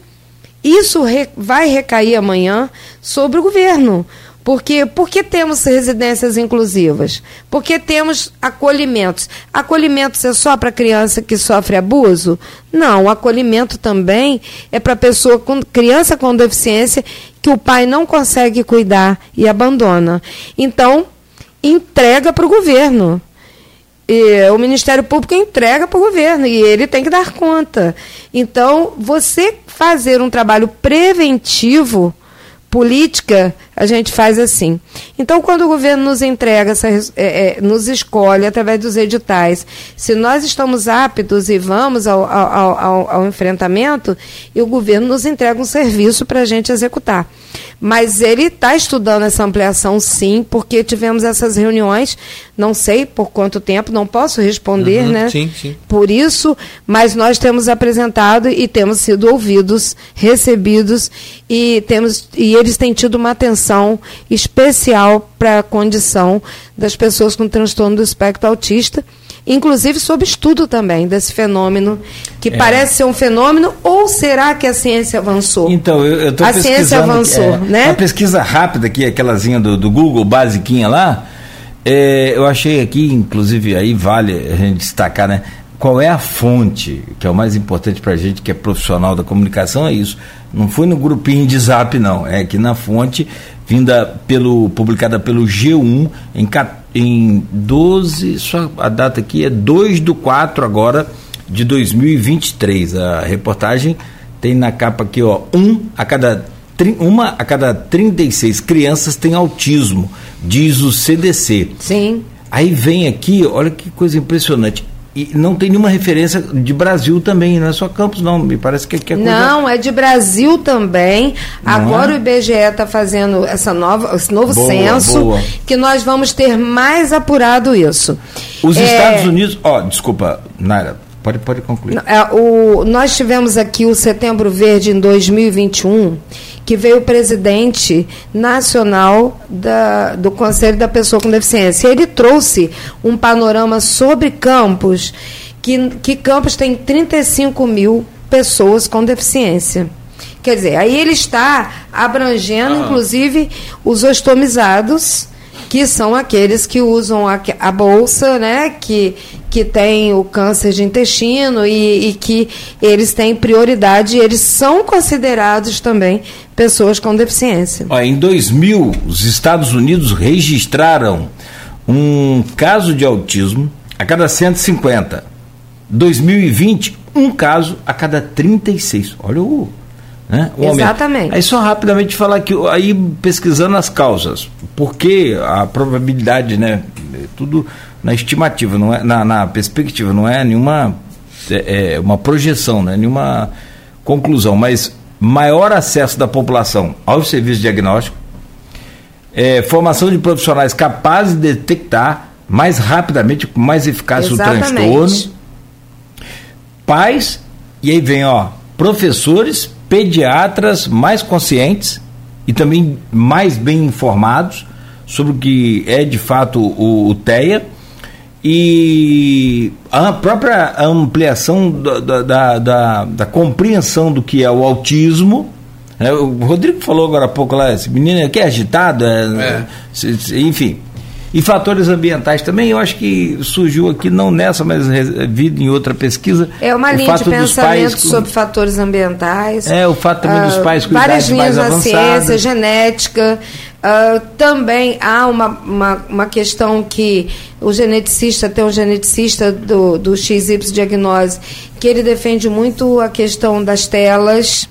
isso vai recair amanhã sobre o governo. Porque, porque temos residências inclusivas? Porque temos acolhimentos. Acolhimentos é só para criança que sofre abuso? Não, o acolhimento também é para pessoa com criança com deficiência que o pai não consegue cuidar e abandona. Então, entrega para o governo. E o Ministério Público entrega para o governo e ele tem que dar conta. Então, você fazer um trabalho preventivo, política, a gente faz assim. Então, quando o governo nos entrega, essa, é, é, nos escolhe através dos editais, se nós estamos aptos e vamos ao, ao, ao, ao enfrentamento, e o governo nos entrega um serviço para a gente executar. Mas ele está estudando essa ampliação, sim, porque tivemos essas reuniões, não sei por quanto tempo, não posso responder, uhum, né? Sim, sim. Por isso, mas nós temos apresentado e temos sido ouvidos, recebidos e temos e eles têm tido uma atenção especial para a condição das pessoas com transtorno do espectro autista inclusive sob estudo também desse fenômeno, que é. parece ser um fenômeno, ou será que a ciência avançou? Então, eu estou A ciência avançou, é, né? Uma pesquisa rápida aqui, aquelazinha do, do Google, basiquinha lá, é, eu achei aqui, inclusive, aí vale a gente destacar, né? Qual é a fonte, que é o mais importante para a gente, que é profissional da comunicação, é isso. Não foi no grupinho de zap, não. É que na fonte, vinda pelo, publicada pelo G1 em 14 em 12, só a data aqui é 2 do 4 agora de 2023. A reportagem tem na capa aqui, ó, um a cada uma a cada 36 crianças tem autismo, diz o CDC. Sim. Aí vem aqui, olha que coisa impressionante. E não tem nenhuma referência de Brasil também, não é só Campos, não. Me parece que, é coisa... Não, é de Brasil também. Não Agora é? o IBGE está fazendo essa nova, esse novo boa, censo, boa. que nós vamos ter mais apurado isso. Os é... Estados Unidos. Ó, oh, desculpa, Naira, pode, pode concluir. É, o, nós tivemos aqui o Setembro Verde em 2021 que veio o presidente nacional da, do Conselho da Pessoa com Deficiência. Ele trouxe um panorama sobre Campos, que, que Campos tem 35 mil pessoas com deficiência. Quer dizer, aí ele está abrangendo, ah. inclusive, os ostomizados, que são aqueles que usam a, a bolsa, né, que, que tem o câncer de intestino e, e, que eles têm prioridade, eles são considerados também pessoas com deficiência. Ó, em 2000, os Estados Unidos registraram um caso de autismo a cada 150. 2020, um caso a cada 36. Olha o né? Exatamente. Aí só rapidamente falar que aí pesquisando as causas, porque a probabilidade, né? Tudo na estimativa, não é na, na perspectiva, não é nenhuma é, é uma projeção, né? Nenhuma conclusão, mas maior acesso da população aos serviços diagnósticos, é, formação de profissionais capazes de detectar mais rapidamente, com mais eficácia Exatamente. o transtorno, pais e aí vem ó professores pediatras mais conscientes e também mais bem informados sobre o que é de fato o, o TEA e a própria ampliação da, da, da, da, compreensão do que é o autismo. Né? O Rodrigo falou agora há pouco lá, esse menino aqui é agitado, é, é. enfim. E fatores ambientais também, eu acho que surgiu aqui, não nessa, mas vida em outra pesquisa. É uma linha de pensamento sobre fatores ambientais. É, o fato também uh, dos pais com Várias linhas na ciência, genética. Uh, também há uma, uma, uma, questão que o geneticista, tem um geneticista do, do XY Diagnose, que ele defende muito a questão das telas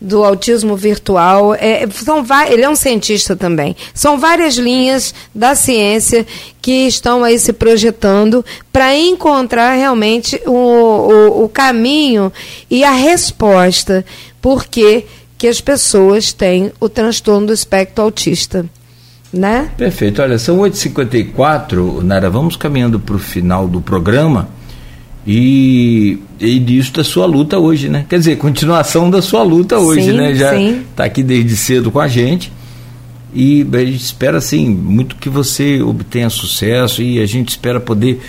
do autismo virtual. É, são, ele é um cientista também. São várias linhas da ciência que estão aí se projetando para encontrar realmente o, o, o, caminho e a resposta por que, que as pessoas têm o transtorno do espectro autista. né? Perfeito. Olha, são 8h54, Nara, vamos caminhando para o final do programa e, e disso da sua luta hoje, né? Quer dizer, continuação da sua luta hoje, sim, né? Já está aqui desde cedo com a gente e a gente espera, assim, muito que você obtenha sucesso e a gente espera poder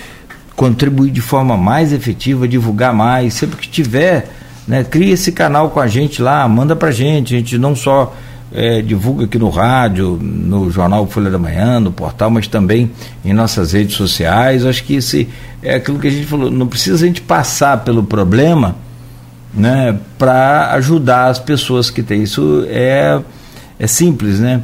contribuir de forma mais efetiva, divulgar mais, sempre que tiver, né? Cria esse canal com a gente lá, manda pra gente, a gente não só é, divulga aqui no rádio, no jornal Folha da Manhã, no portal, mas também em nossas redes sociais. Acho que esse é aquilo que a gente falou. Não precisa a gente passar pelo problema, né, para ajudar as pessoas que têm isso. É, é simples, né?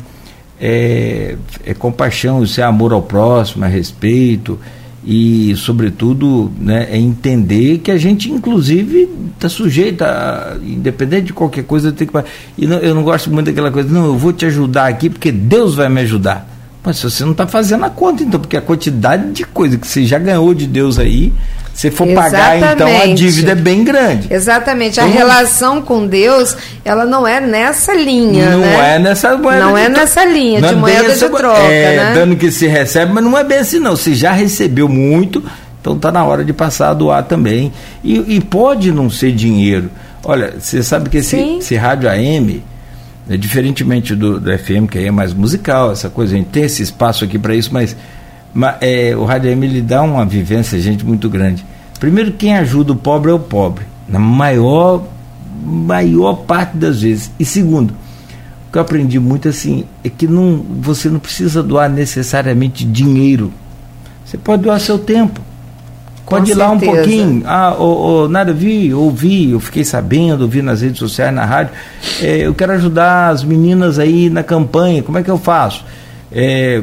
É, é compaixão, isso é amor ao próximo, é respeito e, sobretudo, né, é entender que a gente, inclusive, está sujeito, a, independente de qualquer coisa, tem que. E não, eu não gosto muito daquela coisa, não, eu vou te ajudar aqui porque Deus vai me ajudar. Mas você não está fazendo a conta, então, porque a quantidade de coisa que você já ganhou de Deus aí, se for pagar, então a dívida é bem grande. Exatamente. A então, relação com Deus, ela não é nessa linha, não né? é nessa moeda. Não é nessa linha de é moeda de troca, é, né? Dando que se recebe, mas não é bem assim, não. Você já recebeu muito, então está na hora de passar a doar também. E, e pode não ser dinheiro. Olha, você sabe que esse, esse rádio AM é, diferentemente do, do, FM, que aí é mais musical, essa coisa, a gente tem esse espaço aqui para isso, mas, mas é, o Rádio AM ele dá uma vivência, gente, muito grande. Primeiro, quem ajuda o pobre é o pobre, na maior, maior parte das vezes. E segundo, o que eu aprendi muito assim é que não, você não precisa doar necessariamente dinheiro. Você pode doar seu tempo. Pode ir lá um pouquinho. Ah, oh, oh, nada, vi, ouvi, eu fiquei sabendo, ouvi nas redes sociais, na rádio. É, eu quero ajudar as meninas aí na campanha, como é que eu faço? É,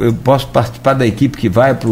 eu posso participar da equipe que vai para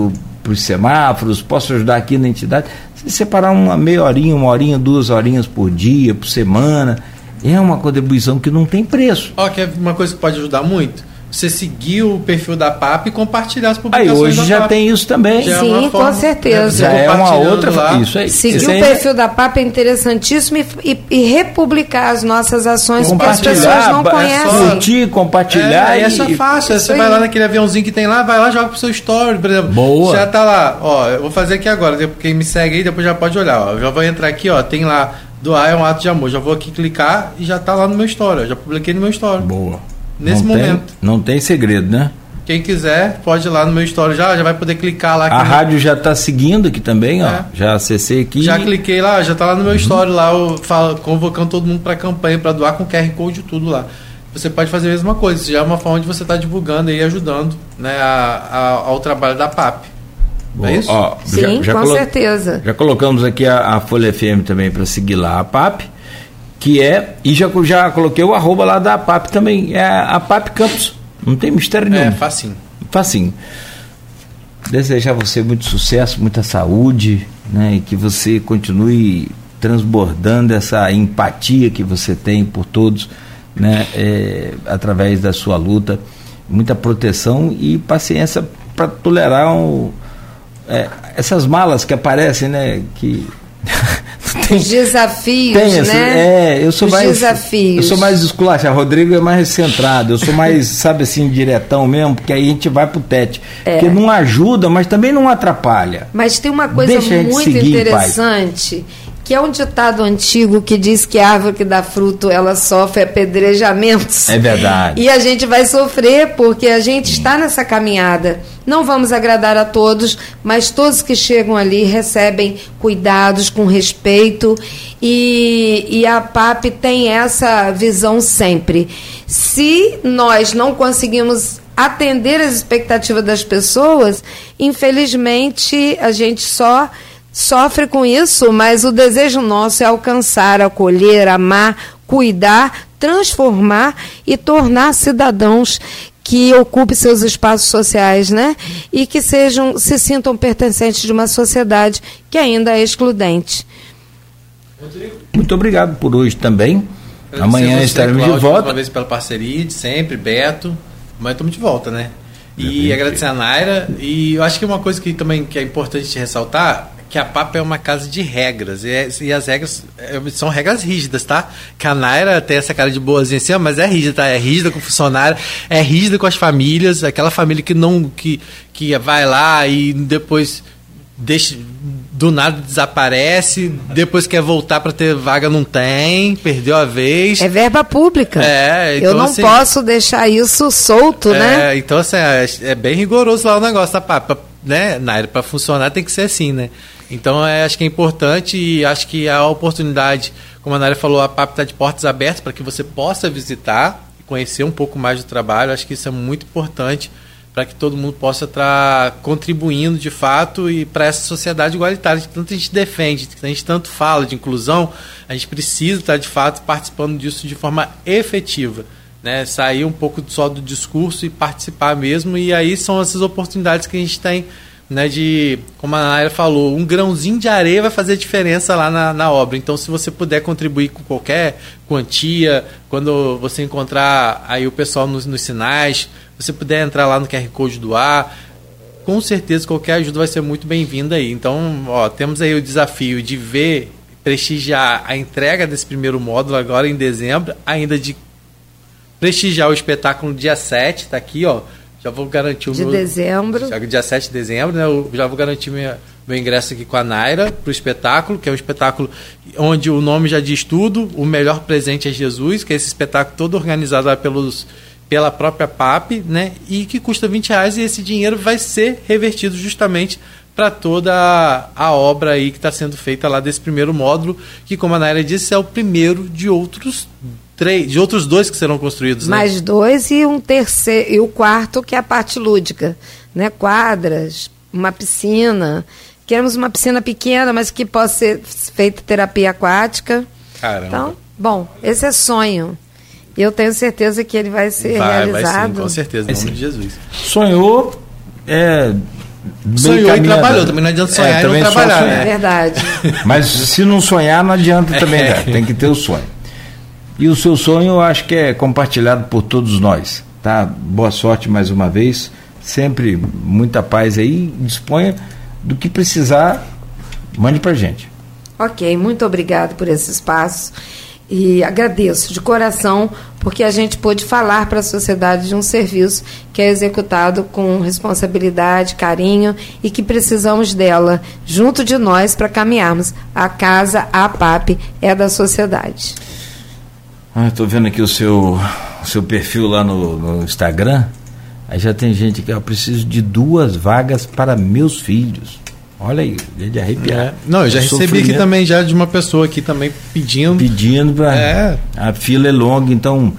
os semáforos, posso ajudar aqui na entidade. Se separar uma meia horinha, uma horinha, duas horinhas por dia, por semana, é uma contribuição que não tem preço. Ó, que é uma coisa que pode ajudar muito você seguir o perfil da PAP e compartilhar as publicações. Aí hoje já PAP. tem isso também. Já é Sim, é com certeza. Já é uma outra. Lá. Isso aí. Seguir isso o perfil da PAP é interessantíssimo e, e, e, republicar as nossas ações porque as pessoas não é conhecem. Só curtir, compartilhar. É, é só fácil. Isso você aí. vai lá naquele aviãozinho que tem lá, vai lá, joga pro seu story, por exemplo. Boa. Já tá lá, ó, eu vou fazer aqui agora. Quem me segue aí, depois já pode olhar. Ó. Eu já vou entrar aqui, ó, tem lá. Doar é um ato de amor. Já vou aqui clicar e já tá lá no meu story. já publiquei no meu story. Boa nesse não momento. Tem, não tem segredo, né? Quem quiser, pode ir lá no meu story já, já vai poder clicar lá. A rádio já está seguindo aqui também, ó. É. Já acessei aqui. Já cliquei lá, já está lá no meu uhum. story lá, eu falo, convocando todo mundo para a campanha, para doar com QR Code tudo lá. Você pode fazer a mesma coisa, isso já é uma forma de você estar tá divulgando e ajudando né, a, a, ao trabalho da PAP. É isso? Ó, Sim, já, já com certeza. Já colocamos aqui a, a Folha FM também para seguir lá a PAP que é, e já, já coloquei o arroba lá da PAP também, é a PAP Campos, não tem mistério nenhum. É, facinho. Facinho. Desejar você muito sucesso, muita saúde, né, e que você continue transbordando essa empatia que você tem por todos, né, é, através da sua luta, muita proteção e paciência para tolerar um, é, essas malas que aparecem, né, que [LAUGHS] tem, Os desafios, tem, assim, né? É, eu sou Os mais. Desafios. Eu sou mais esculacha. Rodrigo é mais centrado. Eu sou mais, [LAUGHS] sabe assim, diretão mesmo, porque aí a gente vai pro tete. É. Que não ajuda, mas também não atrapalha. Mas tem uma coisa muito interessante. Que é um ditado antigo que diz que a árvore que dá fruto ela sofre apedrejamentos. É verdade. E a gente vai sofrer porque a gente está nessa caminhada. Não vamos agradar a todos, mas todos que chegam ali recebem cuidados com respeito e, e a PAP tem essa visão sempre. Se nós não conseguimos atender as expectativas das pessoas, infelizmente a gente só sofre com isso, mas o desejo nosso é alcançar, acolher, amar, cuidar, transformar e tornar cidadãos que ocupem seus espaços sociais, né? E que sejam, se sintam pertencentes de uma sociedade que ainda é excludente. Muito obrigado por hoje também. Eu Amanhã estaremos Cláudio, de volta. Uma vez pela parceria de sempre, Beto. Amanhã estamos de volta, né? E agradecer a Naira. E eu acho que uma coisa que também que é importante ressaltar que a Papa é uma casa de regras. E, é, e, as regras é, são regras rígidas, tá? Que a Naira tem essa cara de boazinha assim, mas é rígida, tá? É rígida com o funcionário, é rígida com as famílias, aquela família que não. que, que vai lá e depois deixa do nada desaparece, depois quer voltar para ter vaga não tem, perdeu a vez. É verba pública. É, então, eu não assim, posso deixar isso solto, é, né? Então assim, é, é, bem rigoroso lá o negócio, tá? Pra, pra, né, na área para funcionar tem que ser assim, né? Então é, acho que é importante e acho que a oportunidade, como a Nária falou, a PAP está de portas abertas para que você possa visitar e conhecer um pouco mais do trabalho. Acho que isso é muito importante para que todo mundo possa estar contribuindo de fato e para essa sociedade igualitária que tanto a gente defende, que a gente tanto fala de inclusão, a gente precisa estar de fato participando disso de forma efetiva. Né, sair um pouco só do discurso e participar mesmo, e aí são essas oportunidades que a gente tem né, de, como a Naira falou, um grãozinho de areia vai fazer diferença lá na, na obra. Então, se você puder contribuir com qualquer quantia, quando você encontrar aí o pessoal nos, nos sinais, você puder entrar lá no QR Code do ar, com certeza qualquer ajuda vai ser muito bem-vinda aí. Então, ó, temos aí o desafio de ver, prestigiar a entrega desse primeiro módulo agora em dezembro, ainda de prestigiar o espetáculo dia 7, tá aqui, ó já vou garantir o de meu. dezembro. Já, dia 7 de dezembro, né? Eu já vou garantir minha, meu ingresso aqui com a Naira para o espetáculo, que é um espetáculo onde o nome já diz tudo: o melhor presente é Jesus, que é esse espetáculo todo organizado pelos, pela própria PAP, né? E que custa 20 reais e esse dinheiro vai ser revertido justamente para toda a, a, obra aí que está sendo feita lá desse primeiro módulo, que como a Naira disse, é o primeiro de outros três, de outros dois que serão construídos. Né? Mais dois e um terceiro e o quarto que é a parte lúdica, né? Quadras, uma piscina. Queremos uma piscina pequena, mas que possa ser feita terapia aquática. Caramba. Então, bom, esse é sonho. Eu tenho certeza que ele vai ser vai, realizado. Vai sim, com certeza, em nome de Jesus. Sonhou, é, Sonhou e trabalhou, também não adianta sonhar é, e não trabalhar. Né? É verdade. [LAUGHS] Mas se não sonhar, não adianta também, né? [LAUGHS] tem que ter o sonho. E o seu sonho eu acho que é compartilhado por todos nós. Tá? Boa sorte mais uma vez. Sempre muita paz aí. Disponha do que precisar, mande pra gente. Ok, muito obrigado por esse espaço. E agradeço de coração porque a gente pôde falar para a sociedade de um serviço que é executado com responsabilidade, carinho e que precisamos dela junto de nós para caminharmos. A casa, a PAP, é da sociedade. Ah, estou vendo aqui o seu, o seu perfil lá no, no Instagram. Aí já tem gente que eu preciso de duas vagas para meus filhos. Olha aí, de arrepiar. É. Não, eu já recebi aqui também já de uma pessoa aqui também pedindo. Pedindo para. É. A fila é longa, então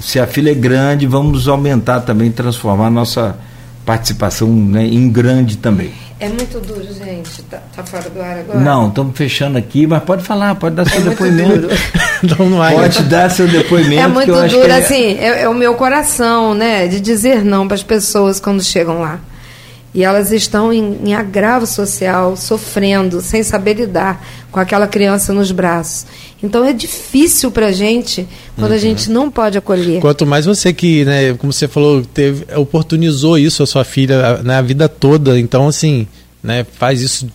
se a fila é grande, vamos aumentar também, transformar a nossa participação né, em grande também. É muito duro, gente. Tá, tá fora do ar agora? Não, estamos fechando aqui, mas pode falar, pode dar seu é depoimento. [LAUGHS] não pode dar seu depoimento. É muito duro, é... assim, é, é o meu coração, né? De dizer não para as pessoas quando chegam lá. E elas estão em, em agravo social, sofrendo, sem saber lidar com aquela criança nos braços. Então é difícil para a gente quando uhum. a gente não pode acolher. Quanto mais você que, né, como você falou, teve, oportunizou isso a sua filha né, a vida toda, então assim, né, faz isso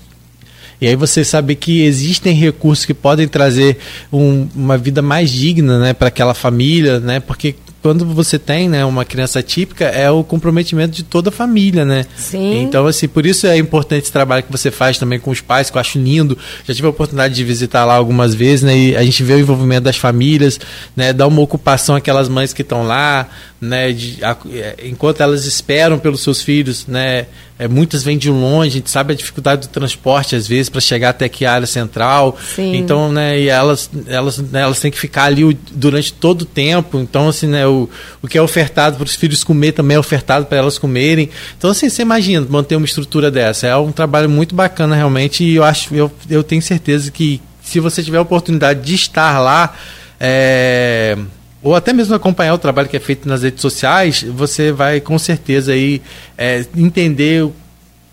e aí você saber que existem recursos que podem trazer um, uma vida mais digna né, para aquela família, né? Porque quando você tem né, uma criança típica, é o comprometimento de toda a família, né? Sim. Então, assim, por isso é importante esse trabalho que você faz também com os pais, que eu acho lindo. Já tive a oportunidade de visitar lá algumas vezes, né? E a gente vê o envolvimento das famílias, né? Dá uma ocupação àquelas mães que estão lá, né? De, a, é, enquanto elas esperam pelos seus filhos, né? É, muitas vêm de longe, a gente sabe a dificuldade do transporte, às vezes, para chegar até aqui a área central. Sim. Então, né, e elas, elas, né, elas têm que ficar ali durante todo o tempo. Então, assim, né, o, o que é ofertado para os filhos comer também é ofertado para elas comerem. Então, assim, você imagina manter uma estrutura dessa. É um trabalho muito bacana, realmente, e eu acho, eu, eu tenho certeza que se você tiver a oportunidade de estar lá, é, ou até mesmo acompanhar o trabalho que é feito nas redes sociais, você vai com certeza aí é, entender o,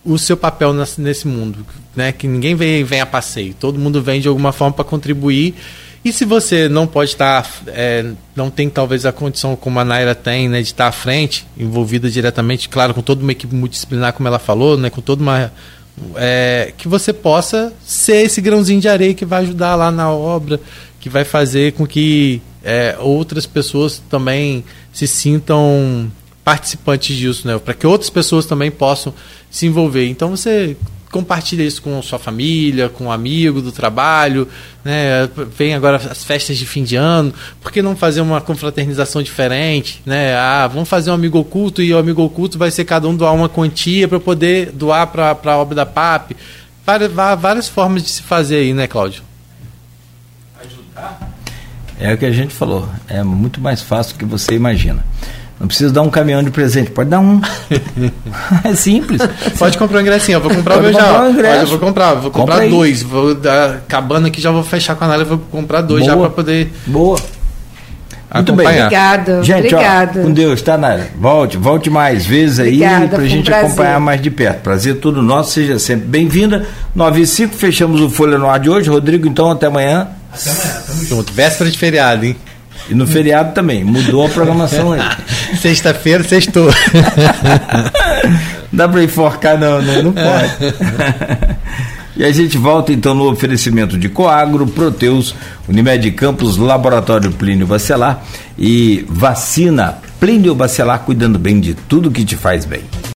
o, seu papel nesse, nesse mundo, né? Que ninguém vem, vem a passeio, todo mundo vem de alguma forma para contribuir. E se você não pode estar, é, não tem talvez a condição como a Naira tem, né, de estar à frente, envolvida diretamente, claro, com toda uma equipe multidisciplinar, como ela falou, né, com toda uma é, que você possa ser esse grãozinho de areia que vai ajudar lá na obra, que vai fazer com que é, outras pessoas também se sintam participantes disso, né? Para que outras pessoas também possam se envolver. Então você compartilha isso com sua família, com um amigo do trabalho, né? Vem agora as festas de fim de ano, por que não fazer uma confraternização diferente, né? Ah, vamos fazer um amigo oculto e o amigo oculto vai ser cada um doar uma quantia para poder doar para a obra da PAP. Várias, várias formas de se fazer aí, né, Cláudio? É o que a gente falou, é muito mais fácil do que você imagina. Não precisa dar um caminhão de presente, pode dar um. [LAUGHS] é simples. Pode comprar um ingressinho, eu vou comprar pode o meu já. Um pode, eu vou comprar, vou comprar Compra dois. Vou dar, acabando aqui, já vou fechar com a análise, vou comprar dois Boa. já para poder. Boa. Muito bem. Obrigado. Gente, Obrigado. Ó, com Deus, tá, Nária? Volte, volte mais vezes aí para a gente um acompanhar mais de perto. Prazer todo nosso, seja sempre bem-vinda. 9 e 5, fechamos o Folha no ar de hoje. Rodrigo, então, até amanhã. Até amanhã, tamo junto. Véspera de feriado, hein? E no feriado também, mudou a programação aí. [LAUGHS] Sexta-feira, sextou. [LAUGHS] Dá para enforcar? Não, não, não pode. E a gente volta então no oferecimento de Coagro, Proteus, Unimed Campos, Laboratório Plínio Bacelar e vacina Plínio Bacelar, cuidando bem de tudo que te faz bem.